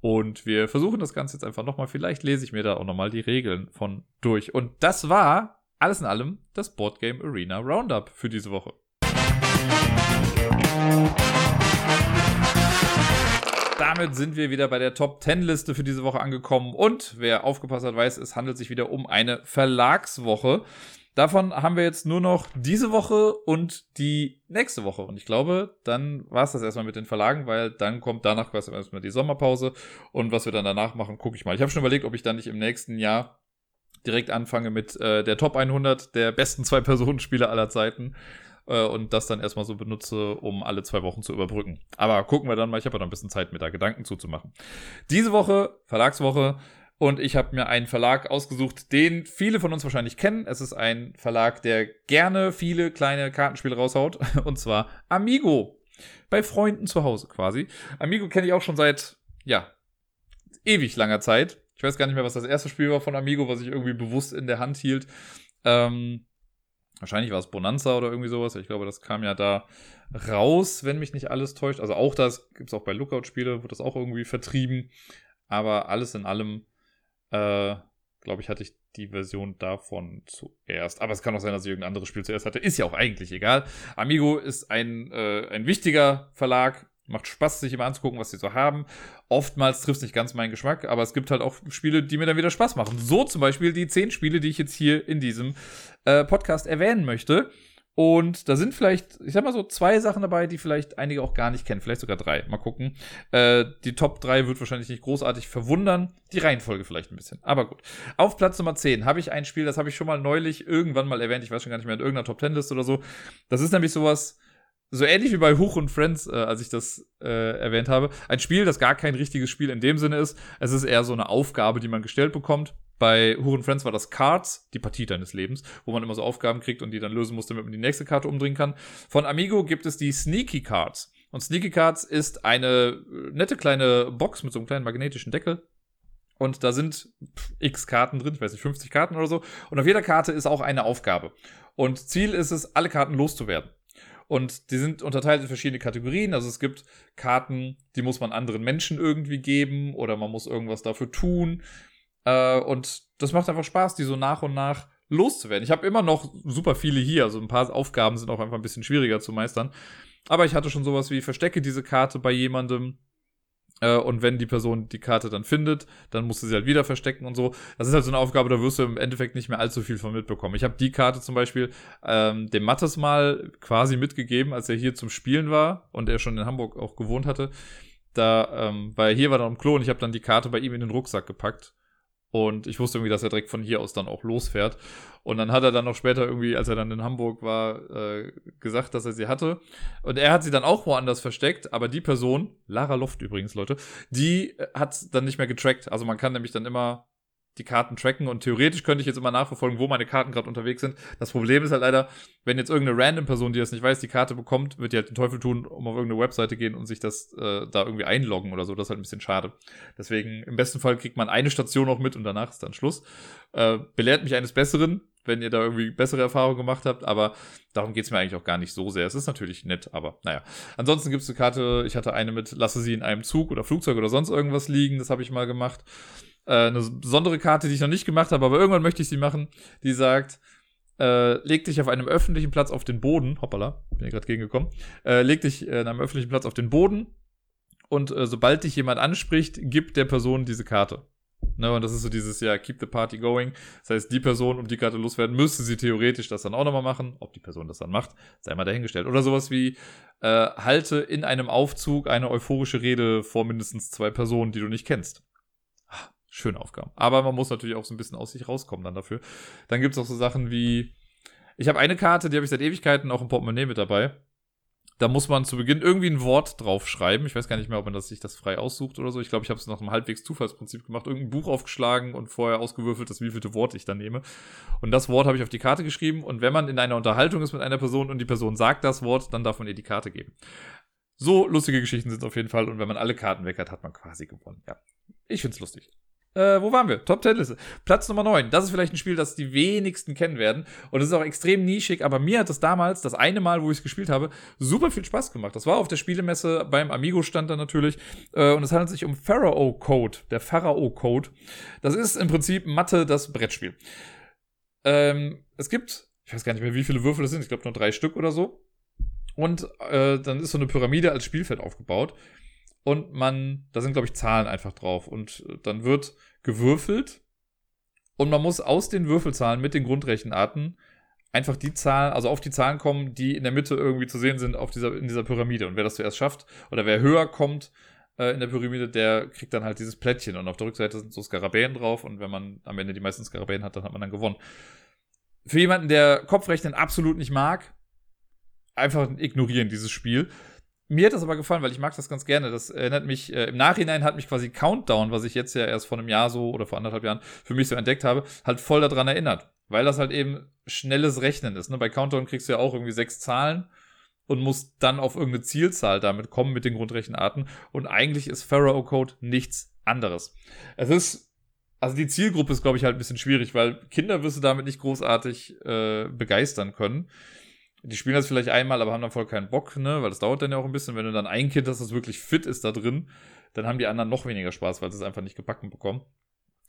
Speaker 1: Und wir versuchen das Ganze jetzt einfach nochmal. Vielleicht lese ich mir da auch nochmal die Regeln von durch. Und das war alles in allem das Boardgame Arena Roundup für diese Woche. Damit sind wir wieder bei der Top 10 Liste für diese Woche angekommen und wer aufgepasst hat, weiß, es handelt sich wieder um eine Verlagswoche. Davon haben wir jetzt nur noch diese Woche und die nächste Woche. Und ich glaube, dann war es das erstmal mit den Verlagen, weil dann kommt danach quasi erstmal die Sommerpause. Und was wir dann danach machen, gucke ich mal. Ich habe schon überlegt, ob ich dann nicht im nächsten Jahr direkt anfange mit äh, der Top 100 der besten zwei Personenspiele aller Zeiten äh, und das dann erstmal so benutze, um alle zwei Wochen zu überbrücken. Aber gucken wir dann mal, ich habe ja noch ein bisschen Zeit, mir da Gedanken zuzumachen. Diese Woche, Verlagswoche, und ich habe mir einen Verlag ausgesucht, den viele von uns wahrscheinlich kennen. Es ist ein Verlag, der gerne viele kleine Kartenspiele raushaut, und zwar Amigo. Bei Freunden zu Hause quasi. Amigo kenne ich auch schon seit, ja, ewig langer Zeit. Ich weiß gar nicht mehr, was das erste Spiel war von Amigo, was ich irgendwie bewusst in der Hand hielt. Ähm, wahrscheinlich war es Bonanza oder irgendwie sowas. Ich glaube, das kam ja da raus, wenn mich nicht alles täuscht. Also auch das gibt es auch bei Lookout-Spiele, wird das auch irgendwie vertrieben. Aber alles in allem, äh, glaube ich, hatte ich die Version davon zuerst. Aber es kann auch sein, dass ich irgendein anderes Spiel zuerst hatte. Ist ja auch eigentlich egal. Amigo ist ein, äh, ein wichtiger Verlag. Macht Spaß, sich immer anzugucken, was sie so haben. Oftmals trifft es nicht ganz meinen Geschmack, aber es gibt halt auch Spiele, die mir dann wieder Spaß machen. So zum Beispiel die zehn Spiele, die ich jetzt hier in diesem äh, Podcast erwähnen möchte. Und da sind vielleicht, ich sag mal so, zwei Sachen dabei, die vielleicht einige auch gar nicht kennen. Vielleicht sogar drei. Mal gucken. Äh, die Top 3 wird wahrscheinlich nicht großartig verwundern. Die Reihenfolge vielleicht ein bisschen. Aber gut. Auf Platz Nummer 10 habe ich ein Spiel, das habe ich schon mal neulich irgendwann mal erwähnt. Ich weiß schon gar nicht mehr in irgendeiner Top 10 Liste oder so. Das ist nämlich sowas, so ähnlich wie bei Huch und Friends, äh, als ich das äh, erwähnt habe. Ein Spiel, das gar kein richtiges Spiel in dem Sinne ist. Es ist eher so eine Aufgabe, die man gestellt bekommt. Bei Huch und Friends war das Cards, die Partie deines Lebens, wo man immer so Aufgaben kriegt und die dann lösen muss, damit man die nächste Karte umdrehen kann. Von Amigo gibt es die Sneaky Cards. Und Sneaky Cards ist eine äh, nette kleine Box mit so einem kleinen magnetischen Deckel. Und da sind x Karten drin, ich weiß nicht, 50 Karten oder so. Und auf jeder Karte ist auch eine Aufgabe. Und Ziel ist es, alle Karten loszuwerden. Und die sind unterteilt in verschiedene Kategorien. Also es gibt Karten, die muss man anderen Menschen irgendwie geben oder man muss irgendwas dafür tun. Äh, und das macht einfach Spaß, die so nach und nach loszuwerden. Ich habe immer noch super viele hier, also ein paar Aufgaben sind auch einfach ein bisschen schwieriger zu meistern. Aber ich hatte schon sowas wie verstecke diese Karte bei jemandem äh, und wenn die Person die Karte dann findet, dann musst du sie halt wieder verstecken und so. Das ist halt so eine Aufgabe, da wirst du im Endeffekt nicht mehr allzu viel von mitbekommen. Ich habe die Karte zum Beispiel ähm, dem Mattes mal quasi mitgegeben, als er hier zum Spielen war und er schon in Hamburg auch gewohnt hatte. Da, ähm, weil hier war dann im Klo und ich habe dann die Karte bei ihm in den Rucksack gepackt und ich wusste irgendwie, dass er direkt von hier aus dann auch losfährt. Und dann hat er dann noch später irgendwie, als er dann in Hamburg war, äh, gesagt, dass er sie hatte. Und er hat sie dann auch woanders versteckt, aber die Person, Lara Loft übrigens, Leute, die hat dann nicht mehr getrackt. Also man kann nämlich dann immer die Karten tracken und theoretisch könnte ich jetzt immer nachverfolgen, wo meine Karten gerade unterwegs sind. Das Problem ist halt leider, wenn jetzt irgendeine random Person, die das nicht weiß, die Karte bekommt, wird die halt den Teufel tun, um auf irgendeine Webseite gehen und sich das äh, da irgendwie einloggen oder so. Das ist halt ein bisschen schade. Deswegen im besten Fall kriegt man eine Station noch mit und danach ist dann Schluss. Äh, belehrt mich eines Besseren, wenn ihr da irgendwie bessere Erfahrungen gemacht habt, aber darum geht's mir eigentlich auch gar nicht so sehr. Es ist natürlich nett, aber naja. Ansonsten gibt's eine Karte, ich hatte eine mit, lasse sie in einem Zug oder Flugzeug oder sonst irgendwas liegen, das habe ich mal gemacht äh, eine besondere Karte, die ich noch nicht gemacht habe, aber irgendwann möchte ich sie machen, die sagt, äh, leg dich auf einem öffentlichen Platz auf den Boden, hoppala, bin hier gerade gegengekommen, äh, leg dich äh, in einem öffentlichen Platz auf den Boden und äh, sobald dich jemand anspricht, gib der Person diese Karte. Ne, und das ist so dieses, ja, keep the party going. Das heißt, die Person, um die Karte loswerden, müsste sie theoretisch das dann auch nochmal machen. Ob die Person das dann macht, sei mal dahingestellt. Oder sowas wie, äh, halte in einem Aufzug eine euphorische Rede vor mindestens zwei Personen, die du nicht kennst schöne Aufgaben. Aber man muss natürlich auch so ein bisschen aus sich rauskommen dann dafür. Dann gibt es auch so Sachen wie, ich habe eine Karte, die habe ich seit Ewigkeiten auch im Portemonnaie mit dabei. Da muss man zu Beginn irgendwie ein Wort drauf schreiben. Ich weiß gar nicht mehr, ob man das, sich das frei aussucht oder so. Ich glaube, ich habe es nach einem halbwegs Zufallsprinzip gemacht. Irgendein Buch aufgeschlagen und vorher ausgewürfelt, das wievielte Wort ich dann nehme. Und das Wort habe ich auf die Karte geschrieben. Und wenn man in einer Unterhaltung ist mit einer Person und die Person sagt das Wort, dann darf man ihr die Karte geben. So lustige Geschichten sind es auf jeden Fall. Und wenn man alle Karten weg hat, hat man quasi gewonnen. Ja, ich finde es lustig. Äh, wo waren wir? Top 10 Liste. Platz Nummer 9. Das ist vielleicht ein Spiel, das die wenigsten kennen werden. Und es ist auch extrem nischig, aber mir hat es damals, das eine Mal, wo ich es gespielt habe, super viel Spaß gemacht. Das war auf der Spielemesse beim Amigo-Stand dann natürlich. Äh, und es handelt sich um Pharaoh Code, der Pharaoh Code. Das ist im Prinzip Mathe, das Brettspiel. Ähm, es gibt, ich weiß gar nicht mehr, wie viele Würfel es sind, ich glaube nur drei Stück oder so. Und äh, dann ist so eine Pyramide als Spielfeld aufgebaut und man, da sind, glaube ich, Zahlen einfach drauf. Und dann wird gewürfelt und man muss aus den Würfelzahlen mit den Grundrechenarten einfach die Zahlen, also auf die Zahlen kommen, die in der Mitte irgendwie zu sehen sind auf dieser, in dieser Pyramide. Und wer das zuerst schafft oder wer höher kommt äh, in der Pyramide, der kriegt dann halt dieses Plättchen. Und auf der Rückseite sind so Skarabäen drauf. Und wenn man am Ende die meisten Skarabäen hat, dann hat man dann gewonnen. Für jemanden, der Kopfrechnen absolut nicht mag, einfach ignorieren dieses Spiel. Mir hat das aber gefallen, weil ich mag das ganz gerne. Das erinnert mich, äh, im Nachhinein hat mich quasi Countdown, was ich jetzt ja erst vor einem Jahr so oder vor anderthalb Jahren für mich so entdeckt habe, halt voll daran erinnert. Weil das halt eben schnelles Rechnen ist. Ne? Bei Countdown kriegst du ja auch irgendwie sechs Zahlen und muss dann auf irgendeine Zielzahl damit kommen mit den Grundrechenarten. Und eigentlich ist Pharaoh Code nichts anderes. Es ist, also die Zielgruppe ist, glaube ich, halt ein bisschen schwierig, weil Kinder wirst du damit nicht großartig äh, begeistern können. Die spielen das vielleicht einmal, aber haben dann voll keinen Bock, ne? Weil das dauert dann ja auch ein bisschen. Wenn du dann ein Kind hast, das wirklich fit ist da drin, dann haben die anderen noch weniger Spaß, weil sie es einfach nicht gebacken bekommen.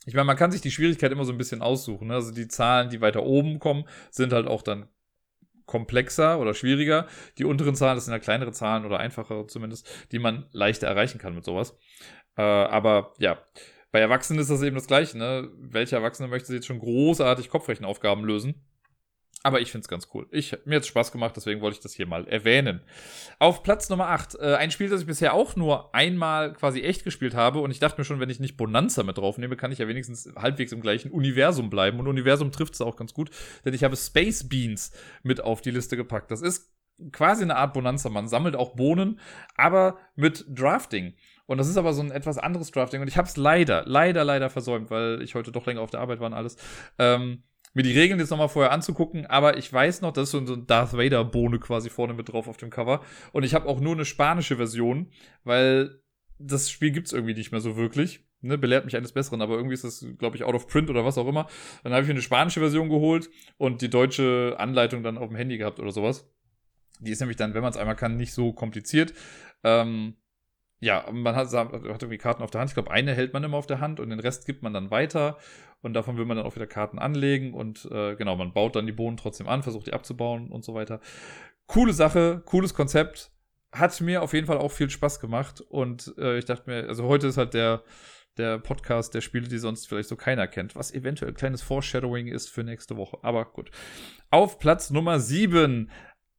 Speaker 1: Ich meine, man kann sich die Schwierigkeit immer so ein bisschen aussuchen. Ne? Also die Zahlen, die weiter oben kommen, sind halt auch dann komplexer oder schwieriger. Die unteren Zahlen, das sind ja kleinere Zahlen oder einfachere zumindest, die man leichter erreichen kann mit sowas. Äh, aber ja, bei Erwachsenen ist das eben das Gleiche. Ne? Welcher Erwachsene möchte jetzt schon großartig Kopfrechenaufgaben lösen? Aber ich finde es ganz cool. Ich, mir hat es Spaß gemacht, deswegen wollte ich das hier mal erwähnen. Auf Platz Nummer 8, äh, ein Spiel, das ich bisher auch nur einmal quasi echt gespielt habe. Und ich dachte mir schon, wenn ich nicht Bonanza mit draufnehme, kann ich ja wenigstens halbwegs im gleichen Universum bleiben. Und Universum trifft es auch ganz gut, denn ich habe Space Beans mit auf die Liste gepackt. Das ist quasi eine Art Bonanza. Man sammelt auch Bohnen, aber mit Drafting. Und das ist aber so ein etwas anderes Drafting. Und ich habe es leider, leider, leider versäumt, weil ich heute doch länger auf der Arbeit war und alles. Ähm, mir die Regeln jetzt nochmal vorher anzugucken, aber ich weiß noch, das ist so ein Darth Vader-Bohne quasi vorne mit drauf auf dem Cover. Und ich habe auch nur eine spanische Version, weil das Spiel gibt's irgendwie nicht mehr so wirklich. Ne, belehrt mich eines Besseren, aber irgendwie ist das, glaube ich, out of print oder was auch immer. Dann habe ich mir eine spanische Version geholt und die deutsche Anleitung dann auf dem Handy gehabt oder sowas. Die ist nämlich dann, wenn man es einmal kann, nicht so kompliziert. Ähm, ja, man hat, hat irgendwie Karten auf der Hand. Ich glaube, eine hält man immer auf der Hand und den Rest gibt man dann weiter. Und davon will man dann auch wieder Karten anlegen. Und äh, genau, man baut dann die Bohnen trotzdem an, versucht die abzubauen und so weiter. Coole Sache, cooles Konzept. Hat mir auf jeden Fall auch viel Spaß gemacht. Und äh, ich dachte mir, also heute ist halt der, der Podcast der Spiele, die sonst vielleicht so keiner kennt, was eventuell ein kleines Foreshadowing ist für nächste Woche. Aber gut. Auf Platz Nummer 7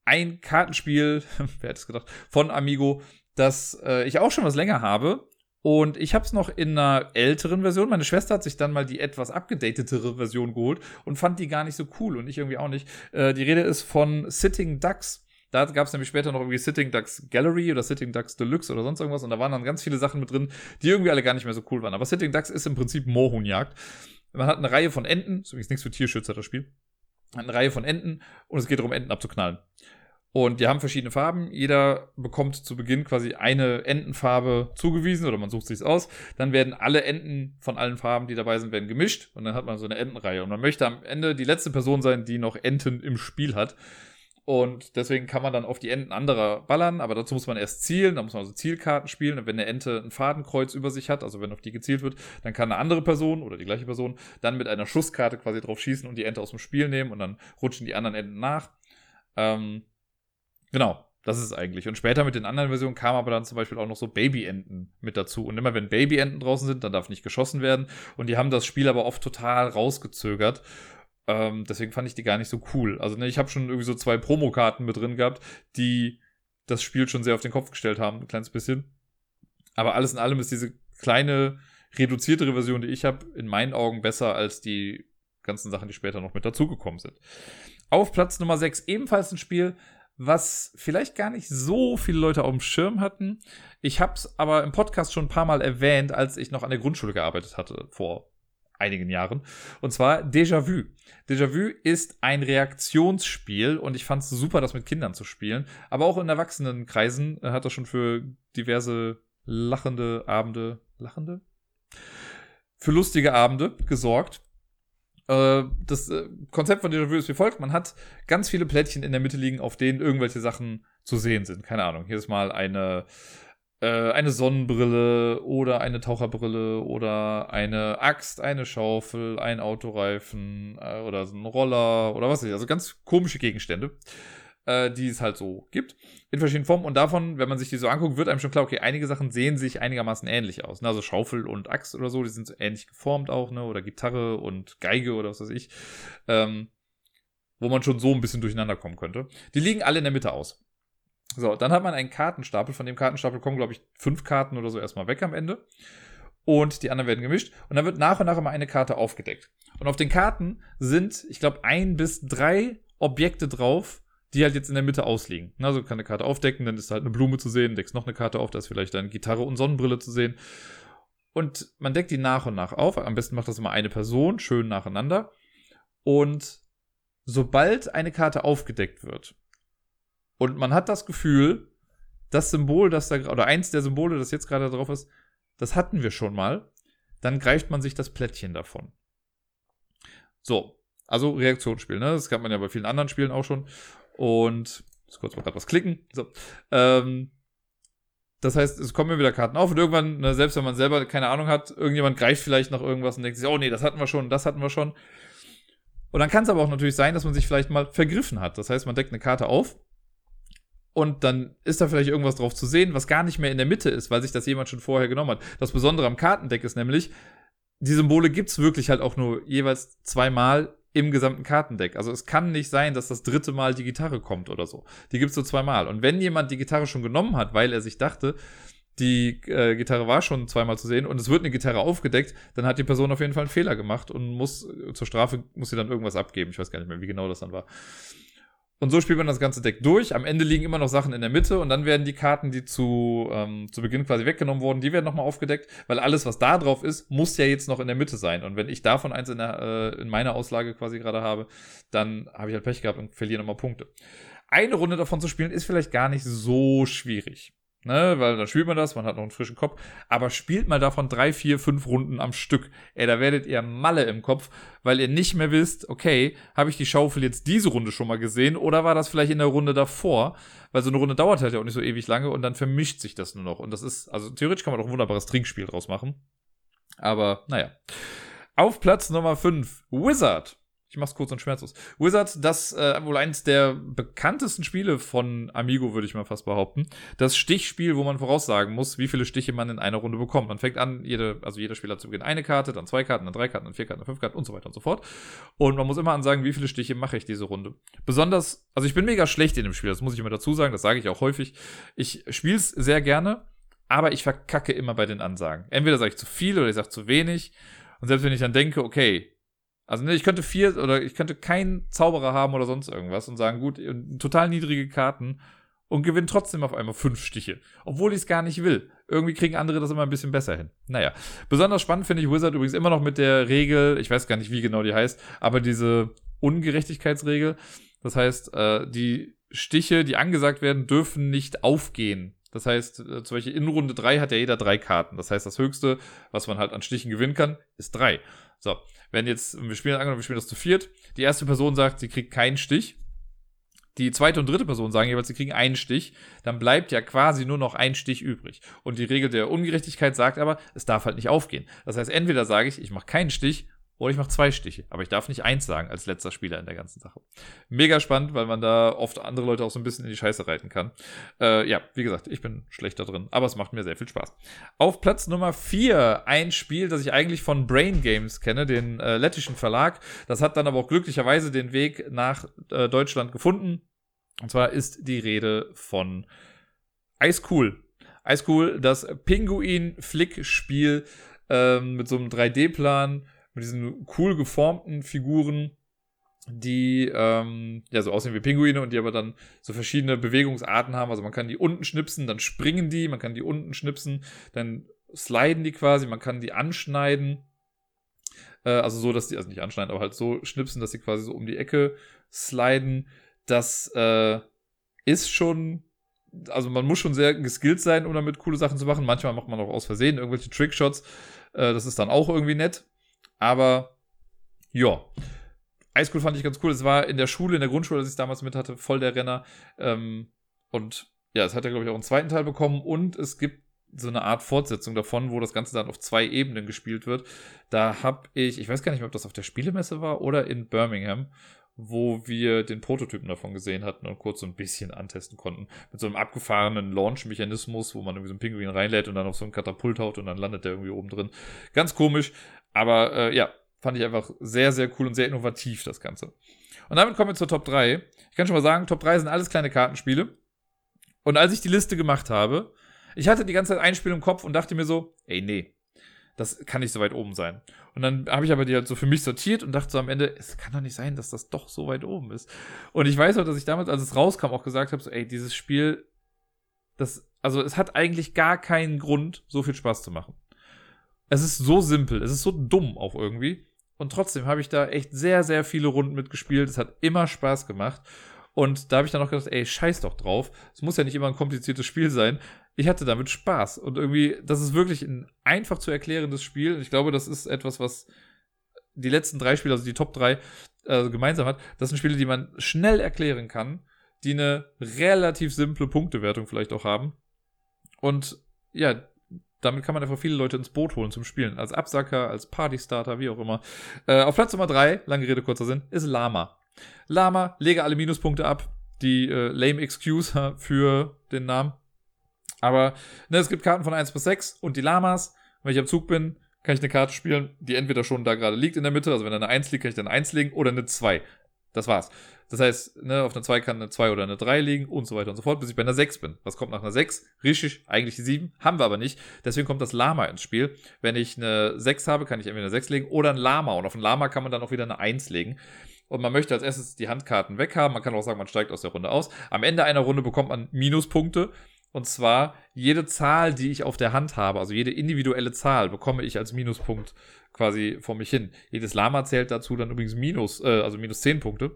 Speaker 1: ein Kartenspiel, wer hätte es gedacht, von Amigo, das äh, ich auch schon was länger habe. Und ich habe es noch in einer älteren Version. Meine Schwester hat sich dann mal die etwas abgedatetere Version geholt und fand die gar nicht so cool und ich irgendwie auch nicht. Äh, die Rede ist von Sitting Ducks. Da gab es nämlich später noch irgendwie Sitting Ducks Gallery oder Sitting Ducks Deluxe oder sonst irgendwas. Und da waren dann ganz viele Sachen mit drin, die irgendwie alle gar nicht mehr so cool waren. Aber Sitting Ducks ist im Prinzip Moorhuhnjagd. Man hat eine Reihe von Enten. Ist übrigens nichts für Tierschützer, das Spiel. Eine Reihe von Enten und es geht darum, Enten abzuknallen. Und die haben verschiedene Farben. Jeder bekommt zu Beginn quasi eine Entenfarbe zugewiesen oder man sucht sich's aus. Dann werden alle Enten von allen Farben, die dabei sind, werden gemischt und dann hat man so eine Entenreihe. Und man möchte am Ende die letzte Person sein, die noch Enten im Spiel hat. Und deswegen kann man dann auf die Enten anderer ballern, aber dazu muss man erst zielen, da muss man also Zielkarten spielen. Und wenn eine Ente ein Fadenkreuz über sich hat, also wenn auf die gezielt wird, dann kann eine andere Person oder die gleiche Person dann mit einer Schusskarte quasi drauf schießen und die Ente aus dem Spiel nehmen und dann rutschen die anderen Enten nach. Ähm, Genau, das ist eigentlich. Und später mit den anderen Versionen kam aber dann zum Beispiel auch noch so Babyenten mit dazu. Und immer wenn Babyenten draußen sind, dann darf nicht geschossen werden. Und die haben das Spiel aber oft total rausgezögert. Ähm, deswegen fand ich die gar nicht so cool. Also ne, ich habe schon irgendwie so zwei Promokarten mit drin gehabt, die das Spiel schon sehr auf den Kopf gestellt haben, ein kleines bisschen. Aber alles in allem ist diese kleine, reduziertere Version, die ich habe, in meinen Augen besser als die ganzen Sachen, die später noch mit dazugekommen sind. Auf Platz Nummer 6 ebenfalls ein Spiel, was vielleicht gar nicht so viele Leute auf dem Schirm hatten. Ich habe es aber im Podcast schon ein paar Mal erwähnt, als ich noch an der Grundschule gearbeitet hatte, vor einigen Jahren. Und zwar Déjà-vu. Déjà-vu ist ein Reaktionsspiel und ich fand es super, das mit Kindern zu spielen. Aber auch in Erwachsenenkreisen hat das schon für diverse lachende Abende, lachende? Für lustige Abende gesorgt. Äh, das äh, Konzept von Déjà-vu ist wie folgt. Man hat ganz viele Plättchen in der Mitte liegen, auf denen irgendwelche Sachen zu sehen sind. Keine Ahnung. Hier ist mal eine, äh, eine Sonnenbrille oder eine Taucherbrille oder eine Axt, eine Schaufel, ein Autoreifen äh, oder so ein Roller oder was weiß ich. Also ganz komische Gegenstände äh, die es halt so gibt, in verschiedenen Formen. Und davon, wenn man sich die so anguckt, wird einem schon klar, okay, einige Sachen sehen sich einigermaßen ähnlich aus. Ne? Also Schaufel und Axt oder so, die sind so ähnlich geformt auch, ne? Oder Gitarre und Geige oder was weiß ich. Ähm, wo man schon so ein bisschen durcheinander kommen könnte. Die liegen alle in der Mitte aus. So, dann hat man einen Kartenstapel. Von dem Kartenstapel kommen, glaube ich, fünf Karten oder so erstmal weg am Ende. Und die anderen werden gemischt. Und dann wird nach und nach immer eine Karte aufgedeckt. Und auf den Karten sind, ich glaube, ein bis drei Objekte drauf, die halt jetzt in der Mitte ausliegen. Also kann eine Karte aufdecken, dann ist halt eine Blume zu sehen, deckst noch eine Karte auf, da ist vielleicht eine Gitarre und Sonnenbrille zu sehen. Und man deckt die nach und nach auf. Am besten macht das immer eine Person, schön nacheinander. Und sobald eine Karte aufgedeckt wird, Und man hat das Gefühl, das Symbol, das da, oder eins der Symbole, das jetzt gerade drauf ist, das hatten wir schon mal. Dann greift man sich das Plättchen davon. So, also Reaktionsspiel, ne? Das kann man ja bei vielen anderen Spielen auch schon. Und, jetzt kurz mal gerade was klicken. So, ähm, das heißt, es kommen mir wieder Karten auf und irgendwann, ne, selbst wenn man selber keine Ahnung hat, irgendjemand greift vielleicht nach irgendwas und denkt sich, oh nee, das hatten wir schon, das hatten wir schon. Und dann kann es aber auch natürlich sein, dass man sich vielleicht mal vergriffen hat. Das heißt, man deckt eine Karte auf und dann ist da vielleicht irgendwas drauf zu sehen, was gar nicht mehr in der Mitte ist, weil sich das jemand schon vorher genommen hat. Das Besondere am Kartendeck ist nämlich, die Symbole gibt's wirklich halt auch nur jeweils zweimal im gesamten Kartendeck. Also es kann nicht sein, dass das dritte Mal die Gitarre kommt oder so. Die gibt's nur zweimal. Und wenn jemand die Gitarre schon genommen hat, weil er sich dachte, die äh, Gitarre war schon zweimal zu sehen und es wird eine Gitarre aufgedeckt, dann hat die Person auf jeden Fall einen Fehler gemacht und muss zur Strafe muss sie dann irgendwas abgeben. Ich weiß gar nicht mehr, wie genau das dann war. Und so spielt man das ganze Deck durch. Am Ende liegen immer noch Sachen in der Mitte und dann werden die Karten, die zu, ähm, zu Beginn quasi weggenommen wurden, die werden nochmal aufgedeckt, weil alles, was da drauf ist, muss ja jetzt noch in der Mitte sein. Und wenn ich davon eins in, der, äh, in meiner Auslage quasi gerade habe, dann habe ich halt Pech gehabt und verliere nochmal Punkte. Eine Runde davon zu spielen, ist vielleicht gar nicht so schwierig. Ne, weil dann spielt man das, man hat noch einen frischen Kopf. Aber spielt mal davon drei, vier, fünf Runden am Stück. Ey, da werdet ihr Malle im Kopf, weil ihr nicht mehr wisst, okay, habe ich die Schaufel jetzt diese Runde schon mal gesehen oder war das vielleicht in der Runde davor? Weil so eine Runde dauert halt ja auch nicht so ewig lange und dann vermischt sich das nur noch. Und das ist, also theoretisch kann man doch ein wunderbares Trinkspiel draus machen. Aber, naja. Auf Platz Nummer 5, Wizard. Ich mach's kurz und schmerzlos. Wizard, das äh, wohl eins der bekanntesten Spiele von Amigo, würde ich mal fast behaupten. Das Stichspiel, wo man voraussagen muss, wie viele Stiche man in einer Runde bekommt. Man fängt an, jede, also jeder Spieler zu Beginn eine Karte, dann zwei Karten, dann drei Karten, dann vier Karten, dann fünf Karten und so weiter und so fort. Und man muss immer ansagen, wie viele Stiche mache ich diese Runde. Besonders, also ich bin mega schlecht in dem Spiel, das muss ich immer dazu sagen, das sage ich auch häufig. Ich spiele es sehr gerne, aber ich verkacke immer bei den Ansagen. Entweder sage ich zu viel oder ich sage zu wenig. Und selbst wenn ich dann denke, okay, also ne, ich könnte vier oder ich könnte keinen Zauberer haben oder sonst irgendwas und sagen, gut, total niedrige Karten und gewinne trotzdem auf einmal fünf Stiche. Obwohl ich es gar nicht will. Irgendwie kriegen andere das immer ein bisschen besser hin. Naja. Besonders spannend finde ich Wizard übrigens immer noch mit der Regel, ich weiß gar nicht, wie genau die heißt, aber diese Ungerechtigkeitsregel. Das heißt, äh, die Stiche, die angesagt werden, dürfen nicht aufgehen. Das heißt, äh, zum Beispiel in Runde drei hat ja jeder drei Karten. Das heißt, das höchste, was man halt an Stichen gewinnen kann, ist drei. So, wenn jetzt, wir spielen angenommen, wir spielen das zu viert, die erste Person sagt, sie kriegt keinen Stich, die zweite und dritte Person sagen jeweils, sie kriegen einen Stich, dann bleibt ja quasi nur noch ein Stich übrig. Und die Regel der Ungerechtigkeit sagt aber, es darf halt nicht aufgehen. Das heißt, entweder sage ich, ich mache keinen Stich oder ich mache zwei Stiche. Aber ich darf nicht eins sagen als letzter Spieler in der ganzen Sache. Mega spannend, weil man da oft andere Leute auch so ein bisschen in die Scheiße reiten kann. Äh, ja, wie gesagt, ich bin schlechter drin, aber es macht mir sehr viel Spaß. Auf Platz Nummer vier ein Spiel, das ich eigentlich von Brain Games kenne, den äh, lettischen Verlag. Das hat dann aber auch glücklicherweise den Weg nach äh, Deutschland gefunden. Und zwar ist die Rede von Ice Cool. Ice Cool, das Pinguin-Flick-Spiel ähm, mit so einem 3D-Plan mit diesen cool geformten Figuren, die ähm, ja so aussehen wie Pinguine und die aber dann so verschiedene Bewegungsarten haben. Also man kann die unten schnipsen, dann springen die, man kann die unten schnipsen, dann sliden die quasi, man kann die anschneiden. Äh, also so, dass die, also nicht anschneiden, aber halt so schnipsen, dass sie quasi so um die Ecke sliden. Das äh, ist schon also man muss schon sehr geskillt sein, um damit coole Sachen zu machen. Manchmal macht man auch aus Versehen irgendwelche Trickshots. Äh, das ist dann auch irgendwie nett. Aber ja. Highschool fand ich ganz cool. Es war in der Schule, in der Grundschule, als ich es damals mit hatte, voll der Renner. Ähm, und ja, es hat ja, glaube ich, auch einen zweiten Teil bekommen. Und es gibt so eine Art Fortsetzung davon, wo das Ganze dann auf zwei Ebenen gespielt wird. Da habe ich, ich weiß gar nicht mehr, ob das auf der Spielemesse war oder in Birmingham, wo wir den Prototypen davon gesehen hatten und kurz so ein bisschen antesten konnten. Mit so einem abgefahrenen Launch-Mechanismus, wo man irgendwie so einen Pinguin reinlädt und dann auf so ein Katapult haut und dann landet der irgendwie oben drin. Ganz komisch, aber äh, ja, fand ich einfach sehr, sehr cool und sehr innovativ, das Ganze. Und damit kommen wir zur Top 3. Ich kann schon mal sagen, Top 3 sind alles kleine Kartenspiele. Und als ich die Liste gemacht habe, ich hatte die ganze Zeit ein Spiel im Kopf und dachte mir so, ey, nee, das kann nicht so weit oben sein. Und dann habe ich aber die halt so für mich sortiert und dachte so am Ende, es kann doch nicht sein, dass das doch so weit oben ist. Und ich weiß auch, dass ich damals, als es rauskam, auch gesagt habe, so, ey, dieses Spiel, das, also es hat eigentlich gar keinen Grund, so viel Spaß zu machen. Es ist so simpel, es ist so dumm auch irgendwie. Und trotzdem habe ich da echt sehr, sehr viele Runden mitgespielt. Es hat immer Spaß gemacht. Und da habe ich dann auch gedacht, ey, scheiß doch drauf. Es muss ja nicht immer ein kompliziertes Spiel sein. Ich hatte damit Spaß. Und irgendwie, das ist wirklich ein einfach zu erklärendes Spiel. Und ich glaube, das ist etwas, was die letzten drei Spiele, also die Top drei, äh, gemeinsam hat. Das sind Spiele, die man schnell erklären kann, die eine relativ simple Punktewertung vielleicht auch haben. Und ja, damit kann man einfach viele Leute ins Boot holen zum Spielen. Als Absacker, als Partystarter, wie auch immer. Äh, auf Platz Nummer drei, lange Rede, kurzer Sinn, ist Lama. Lama, lege alle Minuspunkte ab. Die äh, lame Excuse für den Namen. Aber ne, es gibt Karten von 1 bis 6 und die Lamas, wenn ich am Zug bin, kann ich eine Karte spielen, die entweder schon da gerade liegt in der Mitte, also wenn da eine 1 liegt, kann ich dann eine 1 legen oder eine 2. Das war's. Das heißt, ne, auf einer 2 kann eine 2 oder eine 3 liegen und so weiter und so fort, bis ich bei einer 6 bin. Was kommt nach einer 6? Richtig, eigentlich die 7. Haben wir aber nicht. Deswegen kommt das Lama ins Spiel. Wenn ich eine 6 habe, kann ich entweder eine 6 legen oder ein Lama. Und auf ein Lama kann man dann auch wieder eine 1 legen. Und man möchte als erstes die Handkarten weghaben. Man kann auch sagen, man steigt aus der Runde aus. Am Ende einer Runde bekommt man Minuspunkte. Und zwar jede Zahl, die ich auf der Hand habe, also jede individuelle Zahl, bekomme ich als Minuspunkt quasi vor mich hin. Jedes Lama zählt dazu dann übrigens Minus, äh, also minus 10 Punkte.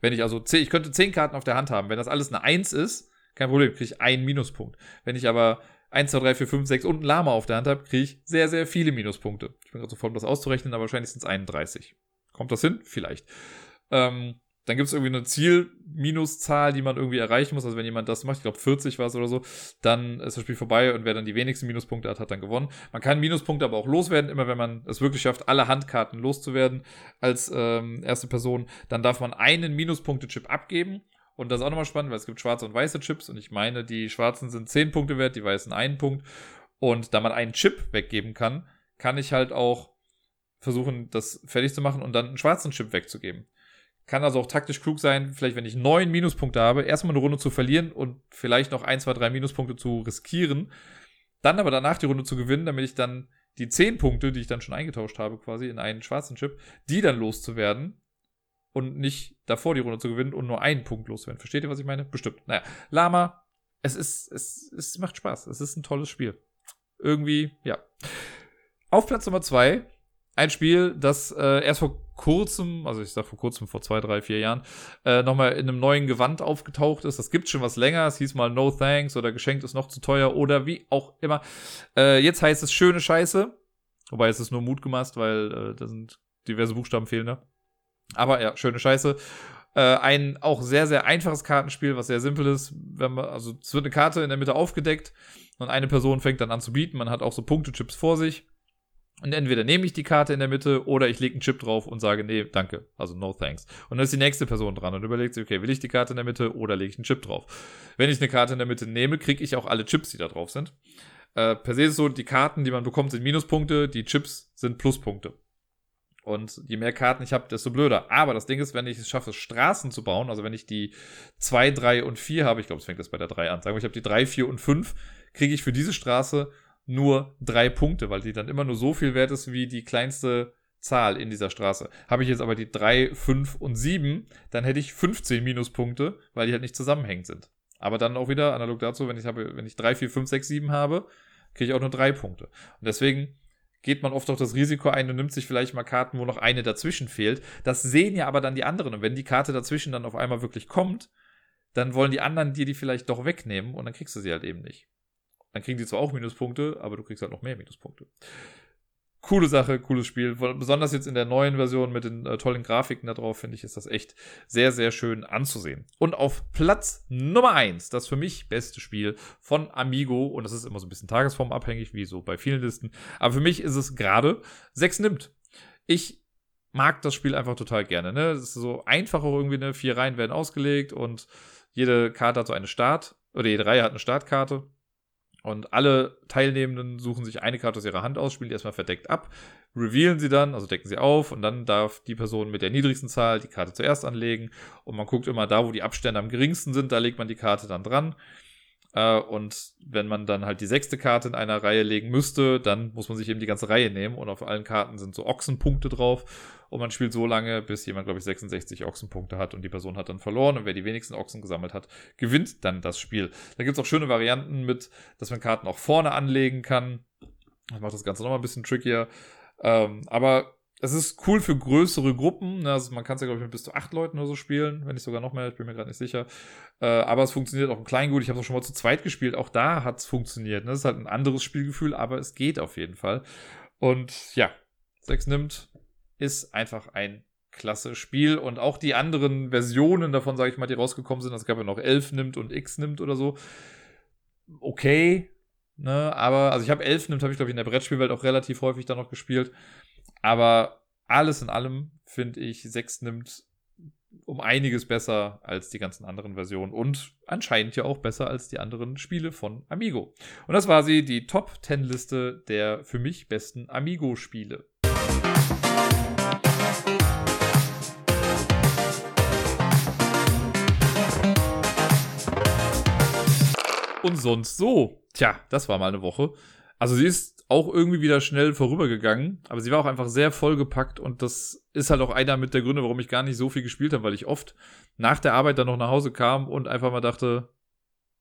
Speaker 1: Wenn ich also 10, ich könnte 10 Karten auf der Hand haben. Wenn das alles eine 1 ist, kein Problem, kriege ich einen Minuspunkt. Wenn ich aber 1, 2, 3, 4, 5, 6 und ein Lama auf der Hand habe, kriege ich sehr, sehr viele Minuspunkte. Ich bin gerade so voll, um das auszurechnen, aber wahrscheinlich sind es 31. Kommt das hin? Vielleicht. Ähm, dann gibt es irgendwie eine Ziel-Minuszahl, die man irgendwie erreichen muss. Also wenn jemand das macht, ich glaube 40 war es oder so, dann ist das Spiel vorbei und wer dann die wenigsten Minuspunkte hat, hat dann gewonnen. Man kann Minuspunkte aber auch loswerden, immer wenn man es wirklich schafft, alle Handkarten loszuwerden als ähm, erste Person. Dann darf man einen Minuspunkte-Chip abgeben. Und das ist auch nochmal spannend, weil es gibt schwarze und weiße Chips. Und ich meine, die schwarzen sind 10 Punkte wert, die weißen einen Punkt. Und da man einen Chip weggeben kann, kann ich halt auch versuchen, das fertig zu machen und dann einen schwarzen Chip wegzugeben. Kann also auch taktisch klug sein, vielleicht wenn ich neun Minuspunkte habe, erstmal eine Runde zu verlieren und vielleicht noch ein, zwei, drei Minuspunkte zu riskieren, dann aber danach die Runde zu gewinnen, damit ich dann die zehn Punkte, die ich dann schon eingetauscht habe, quasi in einen schwarzen Chip, die dann loszuwerden und nicht davor die Runde zu gewinnen und nur einen Punkt loszuwerden. Versteht ihr, was ich meine? Bestimmt. Naja, Lama, es ist, es, es macht Spaß. Es ist ein tolles Spiel. Irgendwie, ja. Auf Platz Nummer zwei ein Spiel, das äh, erst vor kurzem, also ich sag vor kurzem, vor zwei, drei, vier Jahren, äh, nochmal in einem neuen Gewand aufgetaucht ist. Das gibt schon was länger. Es hieß mal No Thanks oder geschenkt ist noch zu teuer oder wie auch immer. Äh, jetzt heißt es schöne Scheiße. Wobei es ist nur Mut gemacht, weil äh, da sind diverse Buchstaben fehlender. Aber ja, schöne Scheiße. Äh, ein auch sehr, sehr einfaches Kartenspiel, was sehr simpel ist. Wenn man, also es wird eine Karte in der Mitte aufgedeckt und eine Person fängt dann an zu bieten. Man hat auch so Punktechips vor sich und entweder nehme ich die Karte in der Mitte oder ich lege einen Chip drauf und sage, nee, danke. Also no thanks. Und dann ist die nächste Person dran und überlegt sich, okay, will ich die Karte in der Mitte oder lege ich einen Chip drauf? Wenn ich eine Karte in der Mitte nehme, kriege ich auch alle Chips, die da drauf sind. Äh, per se ist es so, die Karten, die man bekommt, sind Minuspunkte, die Chips sind Pluspunkte. Und je mehr Karten ich habe, desto blöder. Aber das Ding ist, wenn ich es schaffe, Straßen zu bauen, also wenn ich die 2, 3 und 4 habe, ich glaube, es fängt das bei der 3 an, sagen wir, ich habe die 3, 4 und 5, kriege ich für diese Straße nur drei Punkte, weil die dann immer nur so viel wert ist wie die kleinste Zahl in dieser Straße. Habe ich jetzt aber die drei, fünf und sieben, dann hätte ich 15 Minuspunkte, weil die halt nicht zusammenhängend sind. Aber dann auch wieder analog dazu, wenn ich habe, wenn ich drei, vier, fünf, sechs, sieben habe, kriege ich auch nur drei Punkte. Und deswegen geht man oft auch das Risiko ein und nimmt sich vielleicht mal Karten, wo noch eine dazwischen fehlt. Das sehen ja aber dann die anderen. Und wenn die Karte dazwischen dann auf einmal wirklich kommt, dann wollen die anderen dir die vielleicht doch wegnehmen und dann kriegst du sie halt eben nicht. Dann kriegen die zwar auch Minuspunkte, aber du kriegst halt noch mehr Minuspunkte. Coole Sache, cooles Spiel. Besonders jetzt in der neuen Version mit den äh, tollen Grafiken da drauf, finde ich, ist das echt sehr, sehr schön anzusehen. Und auf Platz Nummer eins, das für mich beste Spiel von Amigo, und das ist immer so ein bisschen tagesformabhängig, wie so bei vielen Listen, aber für mich ist es gerade 6 nimmt. Ich mag das Spiel einfach total gerne. Ne? Es ist so einfach auch irgendwie, ne? Vier Reihen werden ausgelegt und jede Karte hat so eine Start, oder jede Reihe hat eine Startkarte. Und alle Teilnehmenden suchen sich eine Karte aus ihrer Hand aus, spielen die erstmal verdeckt ab, revealen sie dann, also decken sie auf und dann darf die Person mit der niedrigsten Zahl die Karte zuerst anlegen. Und man guckt immer da, wo die Abstände am geringsten sind, da legt man die Karte dann dran äh, und wenn man dann halt die sechste Karte in einer Reihe legen müsste, dann muss man sich eben die ganze Reihe nehmen. Und auf allen Karten sind so Ochsenpunkte drauf. Und man spielt so lange, bis jemand, glaube ich, 66 Ochsenpunkte hat und die Person hat dann verloren. Und wer die wenigsten Ochsen gesammelt hat, gewinnt dann das Spiel. Da gibt es auch schöne Varianten mit, dass man Karten auch vorne anlegen kann. Das macht das Ganze nochmal ein bisschen trickier. Ähm, aber es ist cool für größere Gruppen. Ne? Also man kann es ja, glaube ich, mit bis zu acht Leuten oder so spielen, wenn nicht sogar noch mehr, ich bin mir gerade nicht sicher. Äh, aber es funktioniert auch im Kleingut. Ich habe es auch schon mal zu zweit gespielt. Auch da hat es funktioniert. Ne? Es ist halt ein anderes Spielgefühl, aber es geht auf jeden Fall. Und ja, 6 nimmt ist einfach ein klasse Spiel. Und auch die anderen Versionen davon, sage ich mal, die rausgekommen sind, es gab ja noch 11 nimmt und X nimmt oder so. Okay, Ne, aber, also ich habe 11 nimmt, habe ich glaube ich in der Brettspielwelt auch relativ häufig dann noch gespielt. Aber alles in allem finde ich 6 nimmt um einiges besser als die ganzen anderen Versionen und anscheinend ja auch besser als die anderen Spiele von Amigo. Und das war sie, die Top 10 Liste der für mich besten Amigo-Spiele. Und sonst so. Tja, das war mal eine Woche. Also sie ist auch irgendwie wieder schnell vorübergegangen, aber sie war auch einfach sehr vollgepackt und das ist halt auch einer mit der Gründe, warum ich gar nicht so viel gespielt habe, weil ich oft nach der Arbeit dann noch nach Hause kam und einfach mal dachte,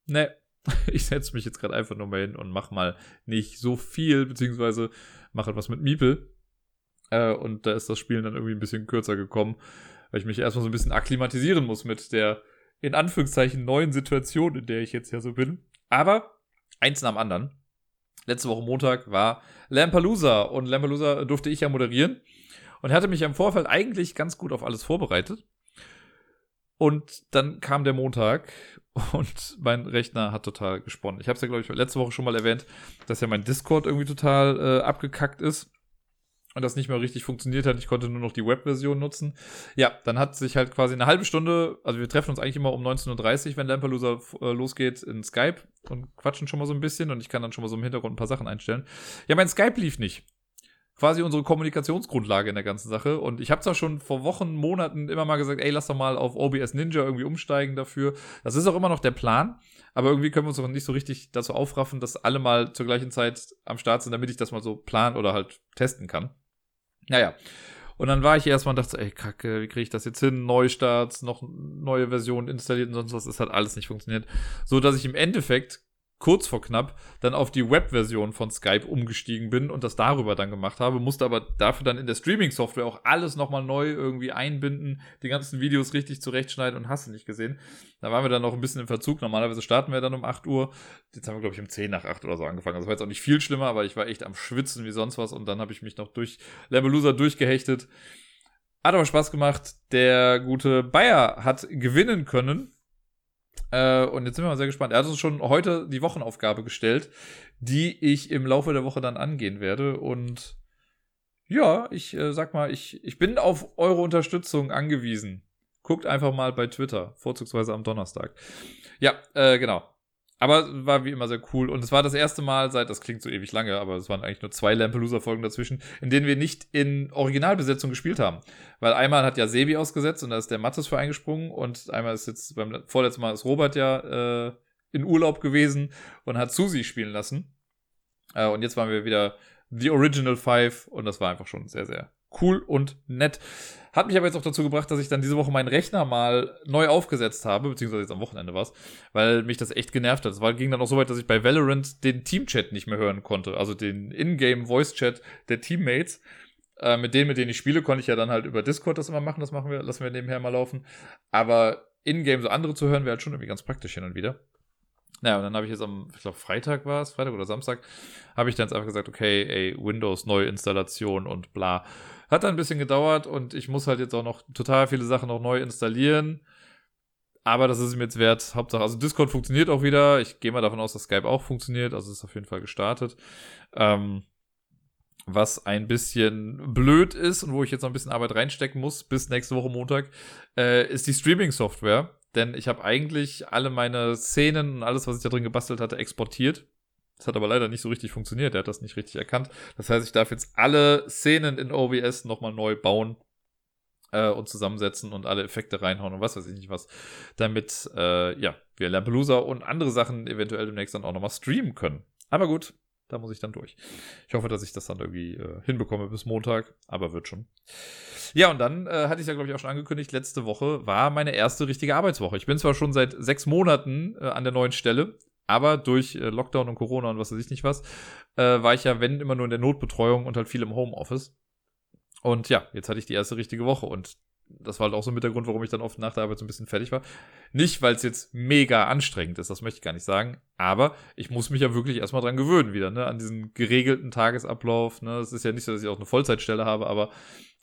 Speaker 1: ne, ich setze mich jetzt gerade einfach nur mal hin und mach mal nicht so viel, beziehungsweise mache etwas mit Miepel. Äh, und da ist das Spielen dann irgendwie ein bisschen kürzer gekommen, weil ich mich erstmal so ein bisschen akklimatisieren muss mit der in Anführungszeichen neuen Situation, in der ich jetzt ja so bin. Aber eins nach dem anderen letzte Woche Montag war Lampalooza und Lampalooza durfte ich ja moderieren und hatte mich im Vorfeld eigentlich ganz gut auf alles vorbereitet. Und dann kam der Montag und mein Rechner hat total gesponnen. Ich habe es ja, glaube ich, letzte Woche schon mal erwähnt, dass ja mein Discord irgendwie total äh, abgekackt ist und das nicht mehr richtig funktioniert hat. Ich konnte nur noch die Webversion nutzen. Ja, dann hat sich halt quasi eine halbe Stunde, also wir treffen uns eigentlich immer um 19.30 Uhr, wenn Lampalooza äh, losgeht in Skype und quatschen schon mal so ein bisschen und ich kann dann schon mal so im Hintergrund ein paar Sachen einstellen. Ja, mein Skype lief nicht. Quasi unsere Kommunikationsgrundlage in der ganzen Sache. Und ich habe zwar schon vor Wochen, Monaten immer mal gesagt, ey, lass doch mal auf OBS Ninja irgendwie umsteigen dafür. Das ist auch immer noch der Plan. Aber irgendwie können wir uns auch nicht so richtig dazu aufraffen, dass alle mal zur gleichen Zeit am Start sind, damit ich das mal so planen oder halt testen kann. Naja. Und dann war ich erstmal und dachte, ey, kacke, wie kriege ich das jetzt hin? Neustarts, noch neue Versionen installiert und sonst was. Es hat alles nicht funktioniert. So dass ich im Endeffekt kurz vor knapp dann auf die Web-Version von Skype umgestiegen bin und das darüber dann gemacht habe, musste aber dafür dann in der Streaming-Software auch alles nochmal neu irgendwie einbinden, die ganzen Videos richtig zurechtschneiden und hast du nicht gesehen. Da waren wir dann noch ein bisschen im Verzug. Normalerweise starten wir dann um 8 Uhr. Jetzt haben wir, glaube ich, um 10 nach 8 oder so angefangen. Also war jetzt auch nicht viel schlimmer, aber ich war echt am Schwitzen wie sonst was und dann habe ich mich noch durch Leveloser durchgehechtet. Hat aber Spaß gemacht. Der gute Bayer hat gewinnen können äh, und jetzt sind wir mal sehr gespannt. Er hat uns schon heute die Wochenaufgabe gestellt, die ich im Laufe der Woche dann angehen werde. Und ja, ich äh, sag mal, ich, ich bin auf eure Unterstützung angewiesen. Guckt einfach mal bei Twitter, vorzugsweise am Donnerstag. Ja, äh, genau. Aber war wie immer sehr cool. Und es war das erste Mal seit, das klingt so ewig lange, aber es waren eigentlich nur zwei Lampelusa-Folgen dazwischen, in denen wir nicht in Originalbesetzung gespielt haben. Weil einmal hat ja Sebi ausgesetzt und da ist der Mattes für eingesprungen und einmal ist jetzt beim vorletzten Mal ist Robert ja äh, in Urlaub gewesen und hat Susi spielen lassen. Äh, und jetzt waren wir wieder The Original Five und das war einfach schon sehr, sehr cool und nett. Hat mich aber jetzt auch dazu gebracht, dass ich dann diese Woche meinen Rechner mal neu aufgesetzt habe, beziehungsweise jetzt am Wochenende war weil mich das echt genervt hat. Es ging dann auch so weit, dass ich bei Valorant den Teamchat nicht mehr hören konnte, also den Ingame Voice Chat der Teammates. Äh, mit denen, mit denen ich spiele, konnte ich ja dann halt über Discord das immer machen, das machen wir, lassen wir nebenher mal laufen. Aber in-game so andere zu hören, wäre halt schon irgendwie ganz praktisch hin und wieder. Naja, und dann habe ich jetzt am, ich glaube, Freitag war es, Freitag oder Samstag, habe ich dann jetzt einfach gesagt, okay, ey, Windows Neuinstallation und bla. Hat ein bisschen gedauert und ich muss halt jetzt auch noch total viele Sachen noch neu installieren. Aber das ist mir jetzt wert. Hauptsache, also Discord funktioniert auch wieder. Ich gehe mal davon aus, dass Skype auch funktioniert. Also ist auf jeden Fall gestartet. Ähm, was ein bisschen blöd ist und wo ich jetzt noch ein bisschen Arbeit reinstecken muss bis nächste Woche Montag, äh, ist die Streaming-Software. Denn ich habe eigentlich alle meine Szenen und alles, was ich da drin gebastelt hatte, exportiert. Das hat aber leider nicht so richtig funktioniert. Er hat das nicht richtig erkannt. Das heißt, ich darf jetzt alle Szenen in OBS nochmal neu bauen äh, und zusammensetzen und alle Effekte reinhauen und was weiß ich nicht was, damit äh, ja, wir Lampelusa und andere Sachen eventuell demnächst dann auch nochmal streamen können. Aber gut, da muss ich dann durch. Ich hoffe, dass ich das dann irgendwie äh, hinbekomme bis Montag, aber wird schon. Ja, und dann äh, hatte ich ja, glaube ich, auch schon angekündigt, letzte Woche war meine erste richtige Arbeitswoche. Ich bin zwar schon seit sechs Monaten äh, an der neuen Stelle, aber durch äh, Lockdown und Corona und was weiß ich nicht was, äh, war ich ja, wenn immer nur in der Notbetreuung und halt viel im Homeoffice. Und ja, jetzt hatte ich die erste richtige Woche und das war halt auch so mit der Grund, warum ich dann oft nach der Arbeit so ein bisschen fertig war. Nicht, weil es jetzt mega anstrengend ist, das möchte ich gar nicht sagen, aber ich muss mich ja wirklich erstmal dran gewöhnen wieder, ne, an diesen geregelten Tagesablauf, ne. Es ist ja nicht so, dass ich auch eine Vollzeitstelle habe, aber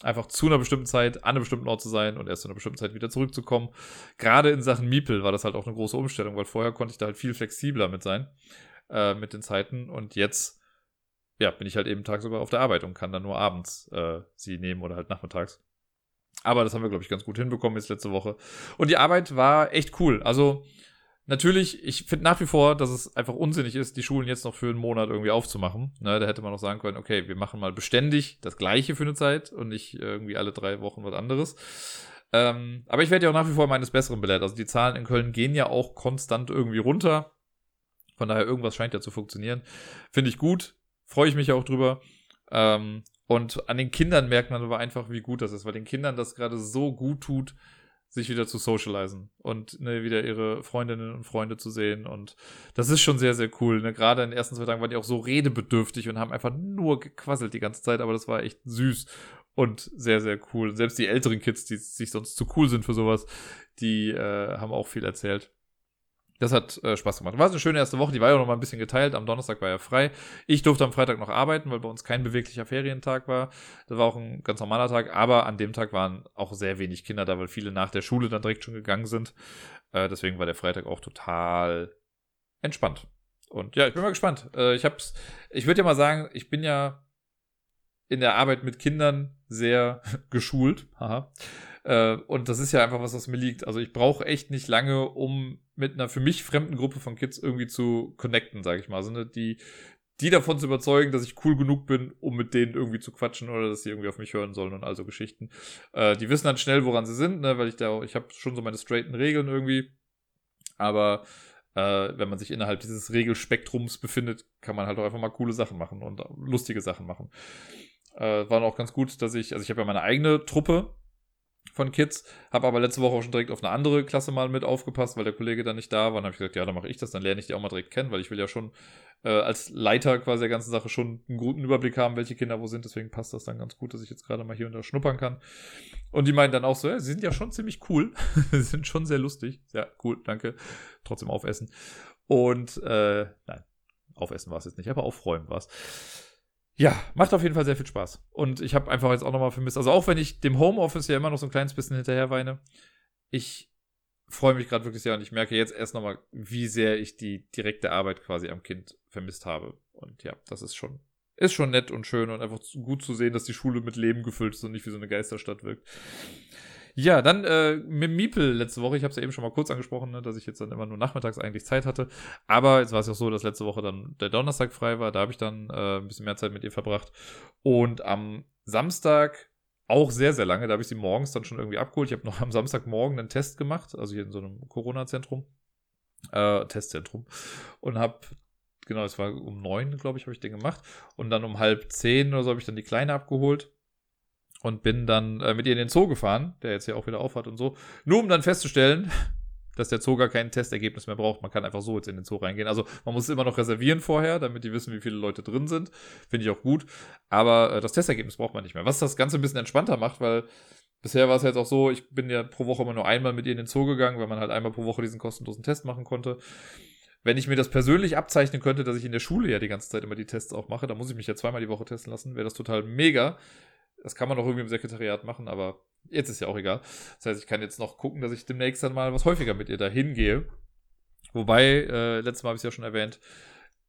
Speaker 1: einfach zu einer bestimmten Zeit an einem bestimmten Ort zu sein und erst zu einer bestimmten Zeit wieder zurückzukommen. Gerade in Sachen Miepel war das halt auch eine große Umstellung, weil vorher konnte ich da halt viel flexibler mit sein, äh, mit den Zeiten und jetzt, ja, bin ich halt eben tagsüber auf der Arbeit und kann dann nur abends äh, sie nehmen oder halt nachmittags. Aber das haben wir, glaube ich, ganz gut hinbekommen jetzt letzte Woche. Und die Arbeit war echt cool. Also, natürlich, ich finde nach wie vor, dass es einfach unsinnig ist, die Schulen jetzt noch für einen Monat irgendwie aufzumachen. Ne, da hätte man noch sagen können, okay, wir machen mal beständig das Gleiche für eine Zeit und nicht irgendwie alle drei Wochen was anderes. Ähm, aber ich werde ja auch nach wie vor meines Besseren belehrt. Also die Zahlen in Köln gehen ja auch konstant irgendwie runter. Von daher, irgendwas scheint ja zu funktionieren. Finde ich gut. Freue ich mich auch drüber. Ähm, und an den Kindern merkt man aber einfach, wie gut das ist, weil den Kindern das gerade so gut tut, sich wieder zu socialisen und ne, wieder ihre Freundinnen und Freunde zu sehen. Und das ist schon sehr, sehr cool. Ne? Gerade in den ersten zwei Tagen waren die auch so redebedürftig und haben einfach nur gequasselt die ganze Zeit, aber das war echt süß und sehr, sehr cool. selbst die älteren Kids, die sich sonst zu cool sind für sowas, die äh, haben auch viel erzählt. Das hat äh, Spaß gemacht. War eine schöne erste Woche, die war ja noch mal ein bisschen geteilt. Am Donnerstag war ja frei. Ich durfte am Freitag noch arbeiten, weil bei uns kein beweglicher Ferientag war. Das war auch ein ganz normaler Tag, aber an dem Tag waren auch sehr wenig Kinder da, weil viele nach der Schule dann direkt schon gegangen sind. Äh, deswegen war der Freitag auch total entspannt. Und ja, ich bin mal gespannt. Äh, ich hab's, ich würde ja mal sagen, ich bin ja in der Arbeit mit Kindern sehr geschult. Haha. Äh, und das ist ja einfach was, was mir liegt. Also ich brauche echt nicht lange, um mit einer für mich fremden Gruppe von Kids irgendwie zu connecten, sage ich mal. Also ne, die, die davon zu überzeugen, dass ich cool genug bin, um mit denen irgendwie zu quatschen oder dass sie irgendwie auf mich hören sollen und also Geschichten. Äh, die wissen dann schnell, woran sie sind, ne, weil ich da, ich habe schon so meine straighten Regeln irgendwie. Aber äh, wenn man sich innerhalb dieses Regelspektrums befindet, kann man halt auch einfach mal coole Sachen machen und lustige Sachen machen. Äh, war auch ganz gut, dass ich, also ich habe ja meine eigene Truppe, von Kids. Habe aber letzte Woche auch schon direkt auf eine andere Klasse mal mit aufgepasst, weil der Kollege dann nicht da war. Dann habe ich gesagt, ja, dann mache ich das, dann lerne ich die auch mal direkt kennen, weil ich will ja schon äh, als Leiter quasi der ganzen Sache schon einen guten Überblick haben, welche Kinder wo sind. Deswegen passt das dann ganz gut, dass ich jetzt gerade mal hier und da schnuppern kann. Und die meinen dann auch so, ja, sie sind ja schon ziemlich cool. sie sind schon sehr lustig. Ja, cool, danke. Trotzdem aufessen. Und äh, nein, aufessen war es jetzt nicht, aber aufräumen war es. Ja, macht auf jeden Fall sehr viel Spaß. Und ich habe einfach jetzt auch nochmal vermisst, also auch wenn ich dem Homeoffice ja immer noch so ein kleines bisschen hinterher weine, ich freue mich gerade wirklich sehr und ich merke jetzt erst nochmal, wie sehr ich die direkte Arbeit quasi am Kind vermisst habe. Und ja, das ist schon, ist schon nett und schön und einfach gut zu sehen, dass die Schule mit Leben gefüllt ist und nicht wie so eine Geisterstadt wirkt. Ja, dann äh, mit Miepel letzte Woche. Ich habe es ja eben schon mal kurz angesprochen, ne, dass ich jetzt dann immer nur nachmittags eigentlich Zeit hatte. Aber jetzt war es ja auch so, dass letzte Woche dann der Donnerstag frei war. Da habe ich dann äh, ein bisschen mehr Zeit mit ihr verbracht. Und am Samstag auch sehr, sehr lange. Da habe ich sie morgens dann schon irgendwie abgeholt. Ich habe noch am Samstagmorgen einen Test gemacht, also hier in so einem Corona-Zentrum. Äh, Testzentrum. Und habe genau, es war um neun, glaube ich, habe ich den gemacht. Und dann um halb zehn oder so habe ich dann die Kleine abgeholt und bin dann äh, mit ihr in den Zoo gefahren, der jetzt ja auch wieder aufhat und so, nur um dann festzustellen, dass der Zoo gar kein Testergebnis mehr braucht. Man kann einfach so jetzt in den Zoo reingehen. Also man muss es immer noch reservieren vorher, damit die wissen, wie viele Leute drin sind. Finde ich auch gut. Aber äh, das Testergebnis braucht man nicht mehr. Was das Ganze ein bisschen entspannter macht, weil bisher war es jetzt auch so, ich bin ja pro Woche immer nur einmal mit ihr in den Zoo gegangen, weil man halt einmal pro Woche diesen kostenlosen Test machen konnte. Wenn ich mir das persönlich abzeichnen könnte, dass ich in der Schule ja die ganze Zeit immer die Tests auch mache, dann muss ich mich ja zweimal die Woche testen lassen, wäre das total mega. Das kann man auch irgendwie im Sekretariat machen, aber jetzt ist ja auch egal. Das heißt, ich kann jetzt noch gucken, dass ich demnächst dann mal was häufiger mit ihr da hingehe. Wobei, äh, letztes Mal habe ich es ja schon erwähnt,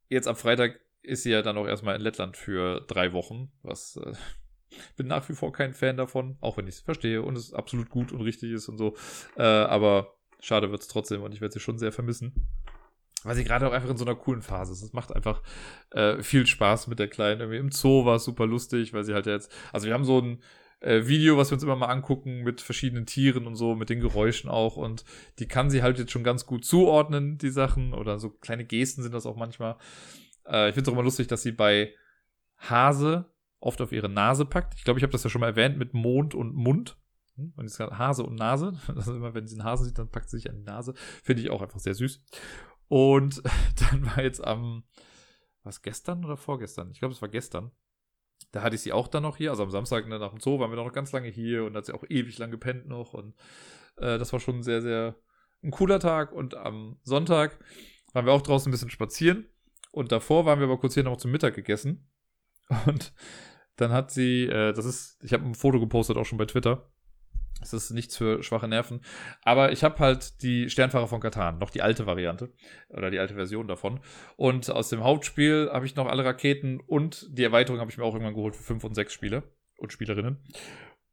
Speaker 1: jetzt am Freitag ist sie ja dann auch erstmal in Lettland für drei Wochen, was äh, bin nach wie vor kein Fan davon, auch wenn ich es verstehe und es absolut gut und richtig ist und so. Äh, aber schade wird es trotzdem und ich werde sie schon sehr vermissen weil sie gerade auch einfach in so einer coolen Phase ist. Es macht einfach äh, viel Spaß mit der Kleinen. Irgendwie Im Zoo war es super lustig, weil sie halt jetzt, also wir haben so ein äh, Video, was wir uns immer mal angucken mit verschiedenen Tieren und so, mit den Geräuschen auch und die kann sie halt jetzt schon ganz gut zuordnen, die Sachen oder so kleine Gesten sind das auch manchmal. Äh, ich finde es auch immer lustig, dass sie bei Hase oft auf ihre Nase packt. Ich glaube, ich habe das ja schon mal erwähnt mit Mond und Mund. Hm? Und jetzt Hase und Nase. Das ist immer, wenn sie einen Hasen sieht, dann packt sie sich an die Nase. Finde ich auch einfach sehr süß. Und dann war jetzt am, was gestern oder vorgestern? Ich glaube, es war gestern. da hatte ich sie auch dann noch hier. Also am Samstag ne, nach dem Zoo waren wir noch ganz lange hier und hat sie auch ewig lang gepennt noch. Und äh, das war schon sehr, sehr ein cooler Tag. Und am Sonntag waren wir auch draußen ein bisschen spazieren. Und davor waren wir aber kurz hier noch zum Mittag gegessen. Und dann hat sie, äh, das ist, ich habe ein Foto gepostet auch schon bei Twitter. Das ist nichts für schwache Nerven. Aber ich habe halt die Sternfahrer von Katan, noch die alte Variante oder die alte Version davon. Und aus dem Hauptspiel habe ich noch alle Raketen und die Erweiterung habe ich mir auch irgendwann geholt für 5 und 6 Spieler und Spielerinnen.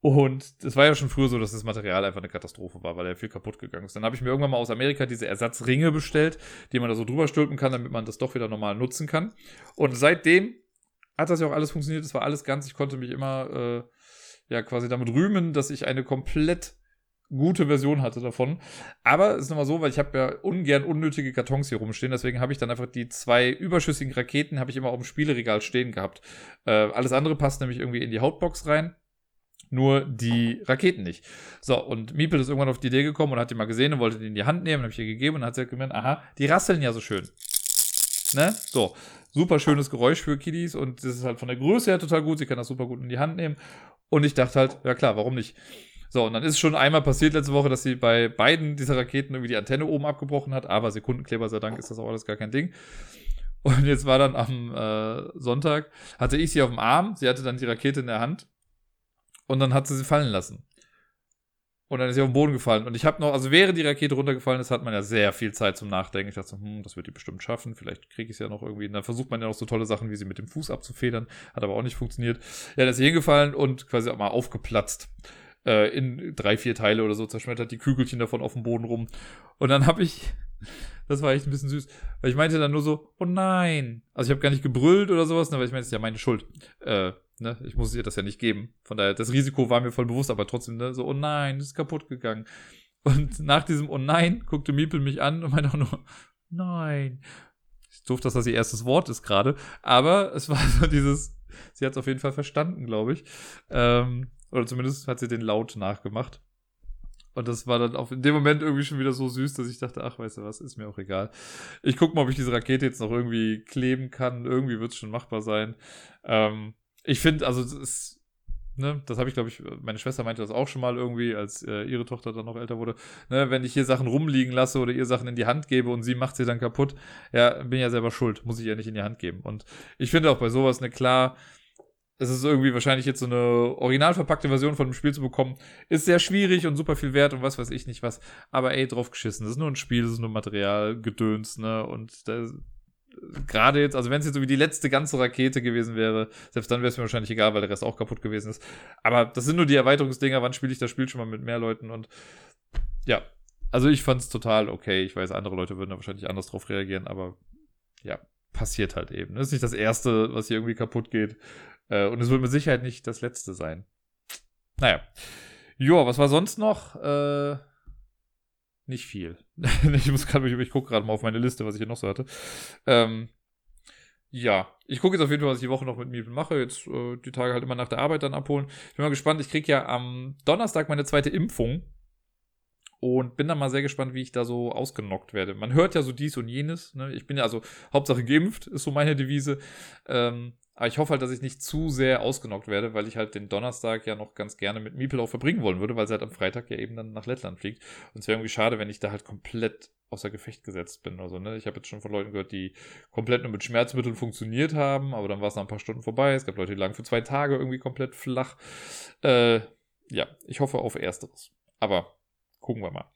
Speaker 1: Und es war ja schon früher so, dass das Material einfach eine Katastrophe war, weil er viel kaputt gegangen ist. Dann habe ich mir irgendwann mal aus Amerika diese Ersatzringe bestellt, die man da so drüber stülpen kann, damit man das doch wieder normal nutzen kann. Und seitdem hat das ja auch alles funktioniert. Es war alles ganz. Ich konnte mich immer äh, ja quasi damit rühmen, dass ich eine komplett gute Version hatte davon. Aber es ist nochmal so, weil ich habe ja ungern unnötige Kartons hier rumstehen, deswegen habe ich dann einfach die zwei überschüssigen Raketen habe ich immer auf dem Spieleregal stehen gehabt. Äh, alles andere passt nämlich irgendwie in die Hautbox rein. Nur die Raketen nicht. So, und Miepel ist irgendwann auf die Idee gekommen und hat die mal gesehen und wollte die in die Hand nehmen. Habe ich ihr gegeben und hat sie halt gemeint, aha, die rasseln ja so schön. Ne? So, super schönes Geräusch für Kiddies und das ist halt von der Größe her total gut. Sie kann das super gut in die Hand nehmen. Und ich dachte halt, ja klar, warum nicht? So, und dann ist schon einmal passiert letzte Woche, dass sie bei beiden dieser Raketen irgendwie die Antenne oben abgebrochen hat, aber Sekundenkleber sei Dank ist das auch alles gar kein Ding. Und jetzt war dann am äh, Sonntag, hatte ich sie auf dem Arm, sie hatte dann die Rakete in der Hand und dann hat sie sie fallen lassen. Und dann ist sie auf den Boden gefallen. Und ich habe noch, also während die Rakete runtergefallen ist, hat man ja sehr viel Zeit zum Nachdenken. Ich dachte so, hm, das wird die bestimmt schaffen. Vielleicht kriege ich es ja noch irgendwie. Und dann versucht man ja noch so tolle Sachen, wie sie mit dem Fuß abzufedern. Hat aber auch nicht funktioniert. Ja, dann ist sie hingefallen und quasi auch mal aufgeplatzt. Äh, in drei, vier Teile oder so zerschmettert die Kügelchen davon auf dem Boden rum. Und dann habe ich, das war echt ein bisschen süß, weil ich meinte dann nur so, oh nein. Also ich habe gar nicht gebrüllt oder sowas, ne, weil ich meinte, es ist ja meine Schuld. Äh, Ne? Ich muss ihr das ja nicht geben. Von daher, das Risiko war mir voll bewusst, aber trotzdem, ne? so, oh nein, das ist kaputt gegangen. Und nach diesem Oh nein guckte Miepel mich an und meinte auch nur, nein. Ich doof, dass das ihr erstes Wort ist gerade, aber es war so dieses, sie hat es auf jeden Fall verstanden, glaube ich. Ähm, oder zumindest hat sie den Laut nachgemacht. Und das war dann auch in dem Moment irgendwie schon wieder so süß, dass ich dachte, ach, weißt du was, ist mir auch egal. Ich gucke mal, ob ich diese Rakete jetzt noch irgendwie kleben kann. Irgendwie wird es schon machbar sein. Ähm, ich finde, also das ist, ne, das habe ich, glaube ich, meine Schwester meinte das auch schon mal irgendwie, als äh, ihre Tochter dann noch älter wurde. Ne, wenn ich hier Sachen rumliegen lasse oder ihr Sachen in die Hand gebe und sie macht sie dann kaputt, ja, bin ja selber schuld, muss ich ja nicht in die Hand geben. Und ich finde auch bei sowas, ne, klar, es ist irgendwie wahrscheinlich jetzt so eine original verpackte Version von dem Spiel zu bekommen, ist sehr schwierig und super viel wert und was weiß ich nicht was. Aber ey, drauf geschissen. Das ist nur ein Spiel, das ist nur Material, Gedöns, ne? Und da gerade jetzt, also wenn es jetzt so wie die letzte ganze Rakete gewesen wäre, selbst dann wäre es mir wahrscheinlich egal, weil der Rest auch kaputt gewesen ist. Aber das sind nur die Erweiterungsdinger, wann spiele ich das Spiel schon mal mit mehr Leuten und ja, also ich fand es total okay. Ich weiß, andere Leute würden da wahrscheinlich anders drauf reagieren, aber ja, passiert halt eben. Das ist nicht das Erste, was hier irgendwie kaputt geht. Äh, und es wird mit Sicherheit nicht das Letzte sein. Naja. Joa, was war sonst noch? Äh, nicht viel. ich muss gerade, ich gucke gerade mal auf meine Liste, was ich hier noch so hatte. Ähm, ja, ich gucke jetzt auf jeden Fall, was ich die Woche noch mit Miepel mache. Jetzt äh, die Tage halt immer nach der Arbeit dann abholen. Ich bin mal gespannt. Ich kriege ja am Donnerstag meine zweite Impfung. Und bin dann mal sehr gespannt, wie ich da so ausgenockt werde. Man hört ja so dies und jenes. Ne? Ich bin ja also Hauptsache geimpft, ist so meine Devise. Ähm, aber ich hoffe halt, dass ich nicht zu sehr ausgenockt werde, weil ich halt den Donnerstag ja noch ganz gerne mit Miepel auch verbringen wollen würde, weil sie halt am Freitag ja eben dann nach Lettland fliegt. Und es wäre irgendwie schade, wenn ich da halt komplett außer Gefecht gesetzt bin. Also, ne, ich habe jetzt schon von Leuten gehört, die komplett nur mit Schmerzmitteln funktioniert haben, aber dann war es nach ein paar Stunden vorbei. Es gab Leute, die lagen für zwei Tage irgendwie komplett flach. Äh, ja, ich hoffe auf Ersteres. Aber gucken wir mal.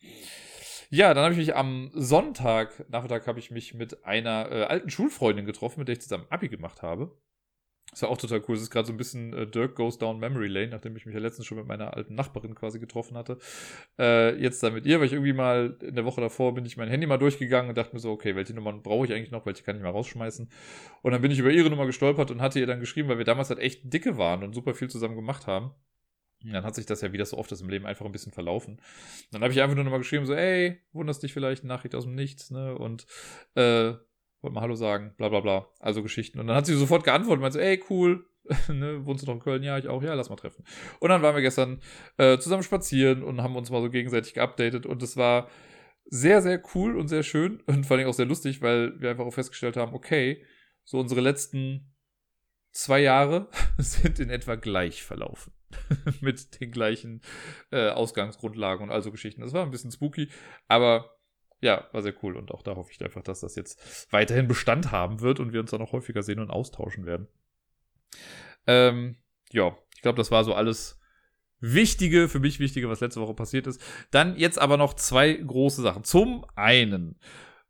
Speaker 1: Ja, dann habe ich mich am Sonntag, Nachmittag, habe ich mich mit einer äh, alten Schulfreundin getroffen, mit der ich zusammen Abi gemacht habe. Das war auch total cool. Es ist gerade so ein bisschen äh, Dirk Goes Down Memory Lane, nachdem ich mich ja letztens schon mit meiner alten Nachbarin quasi getroffen hatte. Äh, jetzt dann mit ihr, weil ich irgendwie mal in der Woche davor bin ich mein Handy mal durchgegangen und dachte mir so, okay, welche Nummern brauche ich eigentlich noch, welche kann ich mal rausschmeißen. Und dann bin ich über ihre Nummer gestolpert und hatte ihr dann geschrieben, weil wir damals halt echt dicke waren und super viel zusammen gemacht haben. Und dann hat sich das ja, wie das so oft ist im Leben, einfach ein bisschen verlaufen. Dann habe ich einfach nur nochmal geschrieben, so, ey, wunderst dich vielleicht, Nachricht aus dem Nichts, ne? Und äh, wollte mal Hallo sagen, bla bla bla. Also Geschichten. Und dann hat sie sofort geantwortet und meinte so, ey, cool, ne, wohnst du noch in Köln? Ja, ich auch. Ja, lass mal treffen. Und dann waren wir gestern äh, zusammen spazieren und haben uns mal so gegenseitig geupdatet und es war sehr, sehr cool und sehr schön und vor allem auch sehr lustig, weil wir einfach auch festgestellt haben, okay, so unsere letzten zwei Jahre sind in etwa gleich verlaufen. Mit den gleichen äh, Ausgangsgrundlagen und also Geschichten. Das war ein bisschen spooky, aber ja, war sehr cool. Und auch da hoffe ich einfach, dass das jetzt weiterhin Bestand haben wird und wir uns dann noch häufiger sehen und austauschen werden. Ähm, ja, ich glaube, das war so alles Wichtige, für mich Wichtige, was letzte Woche passiert ist. Dann jetzt aber noch zwei große Sachen. Zum einen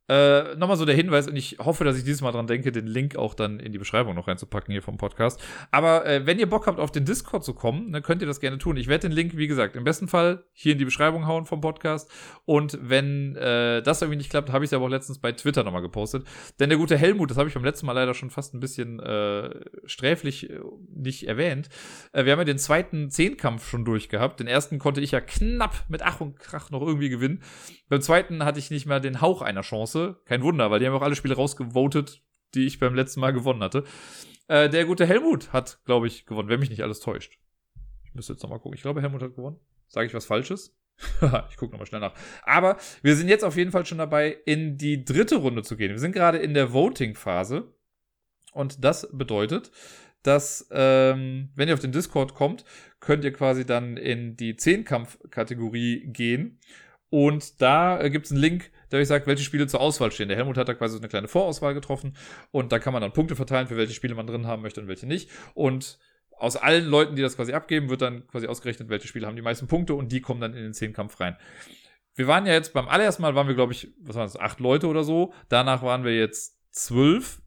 Speaker 1: äh, Nochmal so der Hinweis, und ich hoffe, dass ich dieses Mal dran denke, den Link auch dann in die Beschreibung noch reinzupacken hier vom Podcast. Aber äh, wenn ihr Bock habt, auf den Discord zu kommen, dann könnt ihr das gerne tun. Ich werde den Link, wie gesagt, im besten Fall hier in die Beschreibung hauen vom Podcast. Und wenn äh, das irgendwie nicht klappt, habe ich es aber auch letztens bei Twitter nochmal gepostet. Denn der gute Helmut, das habe ich beim letzten Mal leider schon fast ein bisschen äh, sträflich äh, nicht erwähnt. Äh, wir haben ja den zweiten Zehnkampf schon durchgehabt. Den ersten konnte ich ja knapp mit Ach und Krach noch irgendwie gewinnen. Beim zweiten hatte ich nicht mehr den Hauch einer Chance. Kein Wunder, weil die haben auch alle Spiele rausgevotet, die ich beim letzten Mal gewonnen hatte. Äh, der gute Helmut hat, glaube ich, gewonnen, wenn mich nicht alles täuscht. Ich müsste jetzt nochmal gucken. Ich glaube, Helmut hat gewonnen. Sage ich was Falsches? ich gucke nochmal schnell nach. Aber wir sind jetzt auf jeden Fall schon dabei, in die dritte Runde zu gehen. Wir sind gerade in der Voting-Phase. Und das bedeutet, dass, ähm, wenn ihr auf den Discord kommt, könnt ihr quasi dann in die Zehnkampf-Kategorie gehen und da äh, gibt es einen Link, der euch sagt, welche Spiele zur Auswahl stehen. Der Helmut hat da quasi so eine kleine Vorauswahl getroffen und da kann man dann Punkte verteilen, für welche Spiele man drin haben möchte und welche nicht. Und aus allen Leuten, die das quasi abgeben, wird dann quasi ausgerechnet, welche Spiele haben die meisten Punkte und die kommen dann in den Zehnkampf rein. Wir waren ja jetzt beim allerersten Mal, waren wir, glaube ich, was waren das, acht Leute oder so. Danach waren wir jetzt zwölf.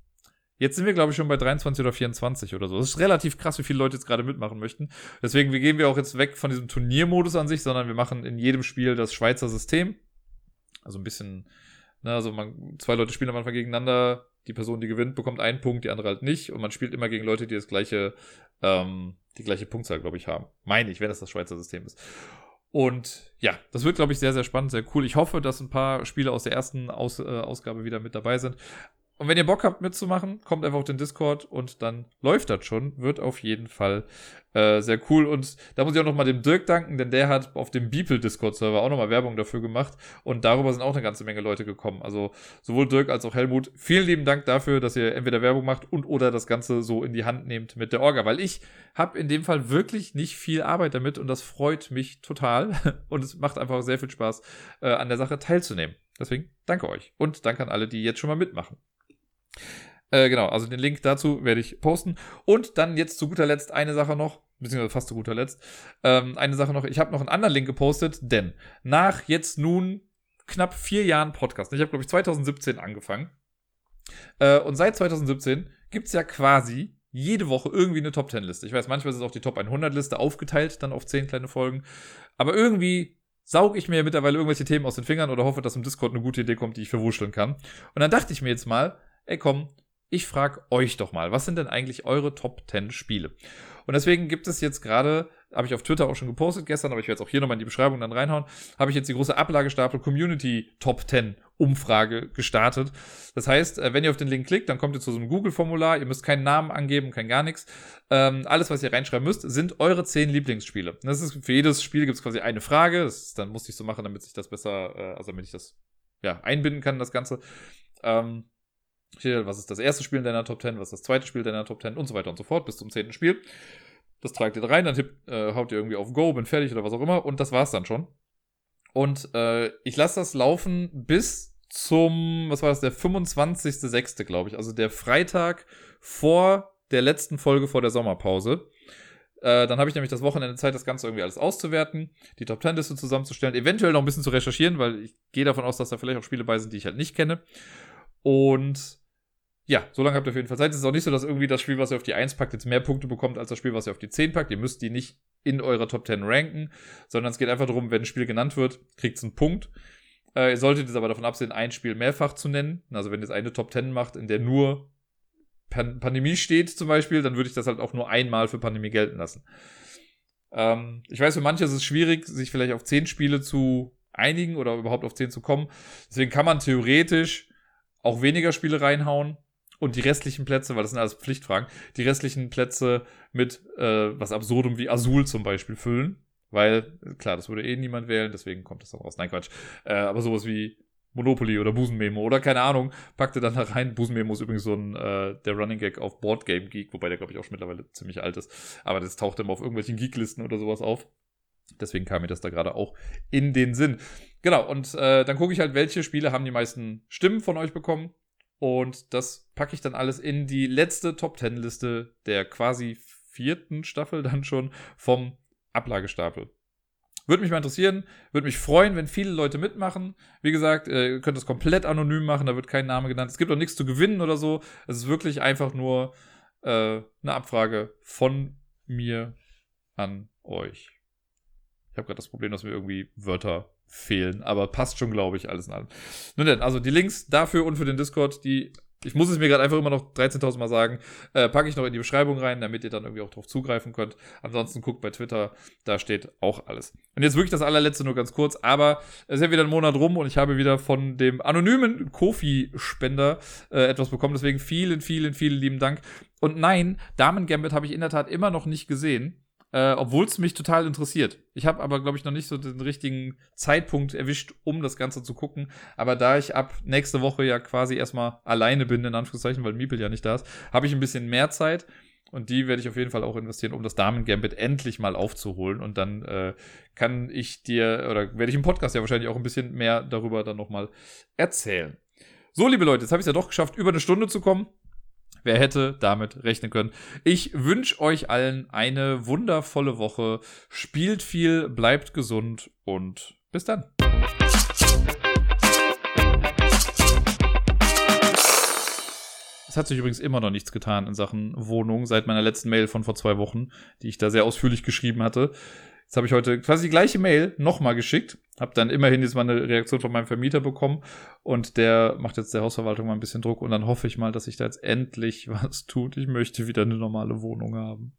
Speaker 1: Jetzt sind wir, glaube ich, schon bei 23 oder 24 oder so. Das ist relativ krass, wie viele Leute jetzt gerade mitmachen möchten. Deswegen gehen wir auch jetzt weg von diesem Turniermodus an sich, sondern wir machen in jedem Spiel das Schweizer System. Also ein bisschen, ne, also man, zwei Leute spielen am Anfang gegeneinander. Die Person, die gewinnt, bekommt einen Punkt, die andere halt nicht. Und man spielt immer gegen Leute, die das gleiche, ähm, die gleiche Punktzahl, glaube ich, haben. Meine ich, wenn das das Schweizer System ist. Und ja, das wird, glaube ich, sehr, sehr spannend, sehr cool. Ich hoffe, dass ein paar Spiele aus der ersten aus, äh, Ausgabe wieder mit dabei sind. Und wenn ihr Bock habt mitzumachen, kommt einfach auf den Discord und dann läuft das schon. Wird auf jeden Fall äh, sehr cool. Und da muss ich auch nochmal dem Dirk danken, denn der hat auf dem Beeple Discord-Server auch nochmal Werbung dafür gemacht. Und darüber sind auch eine ganze Menge Leute gekommen. Also sowohl Dirk als auch Helmut, vielen lieben Dank dafür, dass ihr entweder Werbung macht und oder das Ganze so in die Hand nehmt mit der Orga. Weil ich habe in dem Fall wirklich nicht viel Arbeit damit und das freut mich total. Und es macht einfach sehr viel Spaß, äh, an der Sache teilzunehmen. Deswegen danke euch und danke an alle, die jetzt schon mal mitmachen. Äh, genau, also den Link dazu werde ich posten. Und dann jetzt zu guter Letzt eine Sache noch, beziehungsweise fast zu guter Letzt. Ähm, eine Sache noch, ich habe noch einen anderen Link gepostet, denn nach jetzt nun knapp vier Jahren Podcast, ich habe glaube ich 2017 angefangen, äh, und seit 2017 gibt es ja quasi jede Woche irgendwie eine Top 10 Liste. Ich weiß, manchmal ist es auch die Top 100 Liste aufgeteilt, dann auf 10 kleine Folgen. Aber irgendwie sauge ich mir mittlerweile irgendwelche Themen aus den Fingern oder hoffe, dass im Discord eine gute Idee kommt, die ich verwurschteln kann. Und dann dachte ich mir jetzt mal, ey komm, ich frage euch doch mal, was sind denn eigentlich eure Top 10 Spiele? Und deswegen gibt es jetzt gerade, habe ich auf Twitter auch schon gepostet gestern, aber ich werde es auch hier nochmal in die Beschreibung dann reinhauen, habe ich jetzt die große Ablagestapel Community Top 10 Umfrage gestartet. Das heißt, äh, wenn ihr auf den Link klickt, dann kommt ihr zu so einem Google-Formular, ihr müsst keinen Namen angeben, kein gar nichts. Ähm, alles, was ihr reinschreiben müsst, sind eure 10 Lieblingsspiele. Das ist, für jedes Spiel gibt es quasi eine Frage, das dann musste ich so machen, damit sich das besser, äh, also damit ich das ja, einbinden kann, das Ganze. Ähm, was ist das erste Spiel in deiner Top 10, was ist das zweite Spiel in deiner Top 10 und so weiter und so fort bis zum zehnten Spiel. Das tragt ihr da rein, dann tippt, äh, haut ihr irgendwie auf Go, bin fertig oder was auch immer und das war's dann schon. Und äh, ich lasse das laufen bis zum, was war das, der 25.06., glaube ich, also der Freitag vor der letzten Folge vor der Sommerpause. Äh, dann habe ich nämlich das Wochenende Zeit, das Ganze irgendwie alles auszuwerten, die Top 10 Liste zusammenzustellen, eventuell noch ein bisschen zu recherchieren, weil ich gehe davon aus, dass da vielleicht auch Spiele bei sind, die ich halt nicht kenne. Und ja, so lange habt ihr auf jeden Fall Zeit. Es ist auch nicht so, dass irgendwie das Spiel, was ihr auf die 1 packt, jetzt mehr Punkte bekommt als das Spiel, was ihr auf die 10 packt. Ihr müsst die nicht in eurer Top 10 ranken, sondern es geht einfach darum, wenn ein Spiel genannt wird, kriegt es einen Punkt. Äh, ihr solltet jetzt aber davon absehen, ein Spiel mehrfach zu nennen. Also wenn ihr jetzt eine Top 10 macht, in der nur Pan Pandemie steht zum Beispiel, dann würde ich das halt auch nur einmal für Pandemie gelten lassen. Ähm, ich weiß, für manche ist es schwierig, sich vielleicht auf 10 Spiele zu einigen oder überhaupt auf 10 zu kommen. Deswegen kann man theoretisch auch weniger Spiele reinhauen und die restlichen Plätze, weil das sind alles Pflichtfragen, die restlichen Plätze mit äh, was Absurdum wie Azul zum Beispiel füllen. Weil, klar, das würde eh niemand wählen, deswegen kommt das auch raus. Nein, Quatsch. Äh, aber sowas wie Monopoly oder Busenmemo oder keine Ahnung, packte dann da rein. Busenmemo ist übrigens so ein äh, der Running Gag auf Board Game Geek, wobei der glaube ich auch schon mittlerweile ziemlich alt ist, aber das taucht immer auf irgendwelchen Geeklisten oder sowas auf. Deswegen kam mir das da gerade auch in den Sinn. Genau, und äh, dann gucke ich halt, welche Spiele haben die meisten Stimmen von euch bekommen. Und das packe ich dann alles in die letzte Top Ten Liste der quasi vierten Staffel dann schon vom Ablagestapel. Würde mich mal interessieren, würde mich freuen, wenn viele Leute mitmachen. Wie gesagt, äh, ihr könnt das komplett anonym machen, da wird kein Name genannt. Es gibt auch nichts zu gewinnen oder so. Es ist wirklich einfach nur äh, eine Abfrage von mir an euch. Ich habe gerade das Problem, dass mir irgendwie Wörter fehlen, aber passt schon, glaube ich, alles in allem. Nun denn, also die Links dafür und für den Discord, die ich muss es mir gerade einfach immer noch 13.000 Mal sagen, äh, packe ich noch in die Beschreibung rein, damit ihr dann irgendwie auch drauf zugreifen könnt. Ansonsten guckt bei Twitter, da steht auch alles. Und jetzt wirklich das allerletzte nur ganz kurz, aber es ist ja wieder ein Monat rum und ich habe wieder von dem anonymen Kofi-Spender äh, etwas bekommen. Deswegen vielen, vielen, vielen lieben Dank. Und nein, Damen Gambit habe ich in der Tat immer noch nicht gesehen äh, obwohl es mich total interessiert. Ich habe aber, glaube ich, noch nicht so den richtigen Zeitpunkt erwischt, um das Ganze zu gucken. Aber da ich ab nächste Woche ja quasi erstmal alleine bin, in Anführungszeichen, weil Miepel ja nicht da ist, habe ich ein bisschen mehr Zeit. Und die werde ich auf jeden Fall auch investieren, um das Damen-Gambit endlich mal aufzuholen. Und dann äh, kann ich dir, oder werde ich im Podcast ja wahrscheinlich auch ein bisschen mehr darüber dann nochmal erzählen. So, liebe Leute, jetzt habe ich es ja doch geschafft, über eine Stunde zu kommen. Wer hätte damit rechnen können? Ich wünsche euch allen eine wundervolle Woche. Spielt viel, bleibt gesund und bis dann. Es hat sich übrigens immer noch nichts getan in Sachen Wohnung seit meiner letzten Mail von vor zwei Wochen, die ich da sehr ausführlich geschrieben hatte. Jetzt habe ich heute quasi die gleiche Mail nochmal geschickt. Habe dann immerhin jetzt mal eine Reaktion von meinem Vermieter bekommen. Und der macht jetzt der Hausverwaltung mal ein bisschen Druck. Und dann hoffe ich mal, dass sich da jetzt endlich was tut. Ich möchte wieder eine normale Wohnung haben.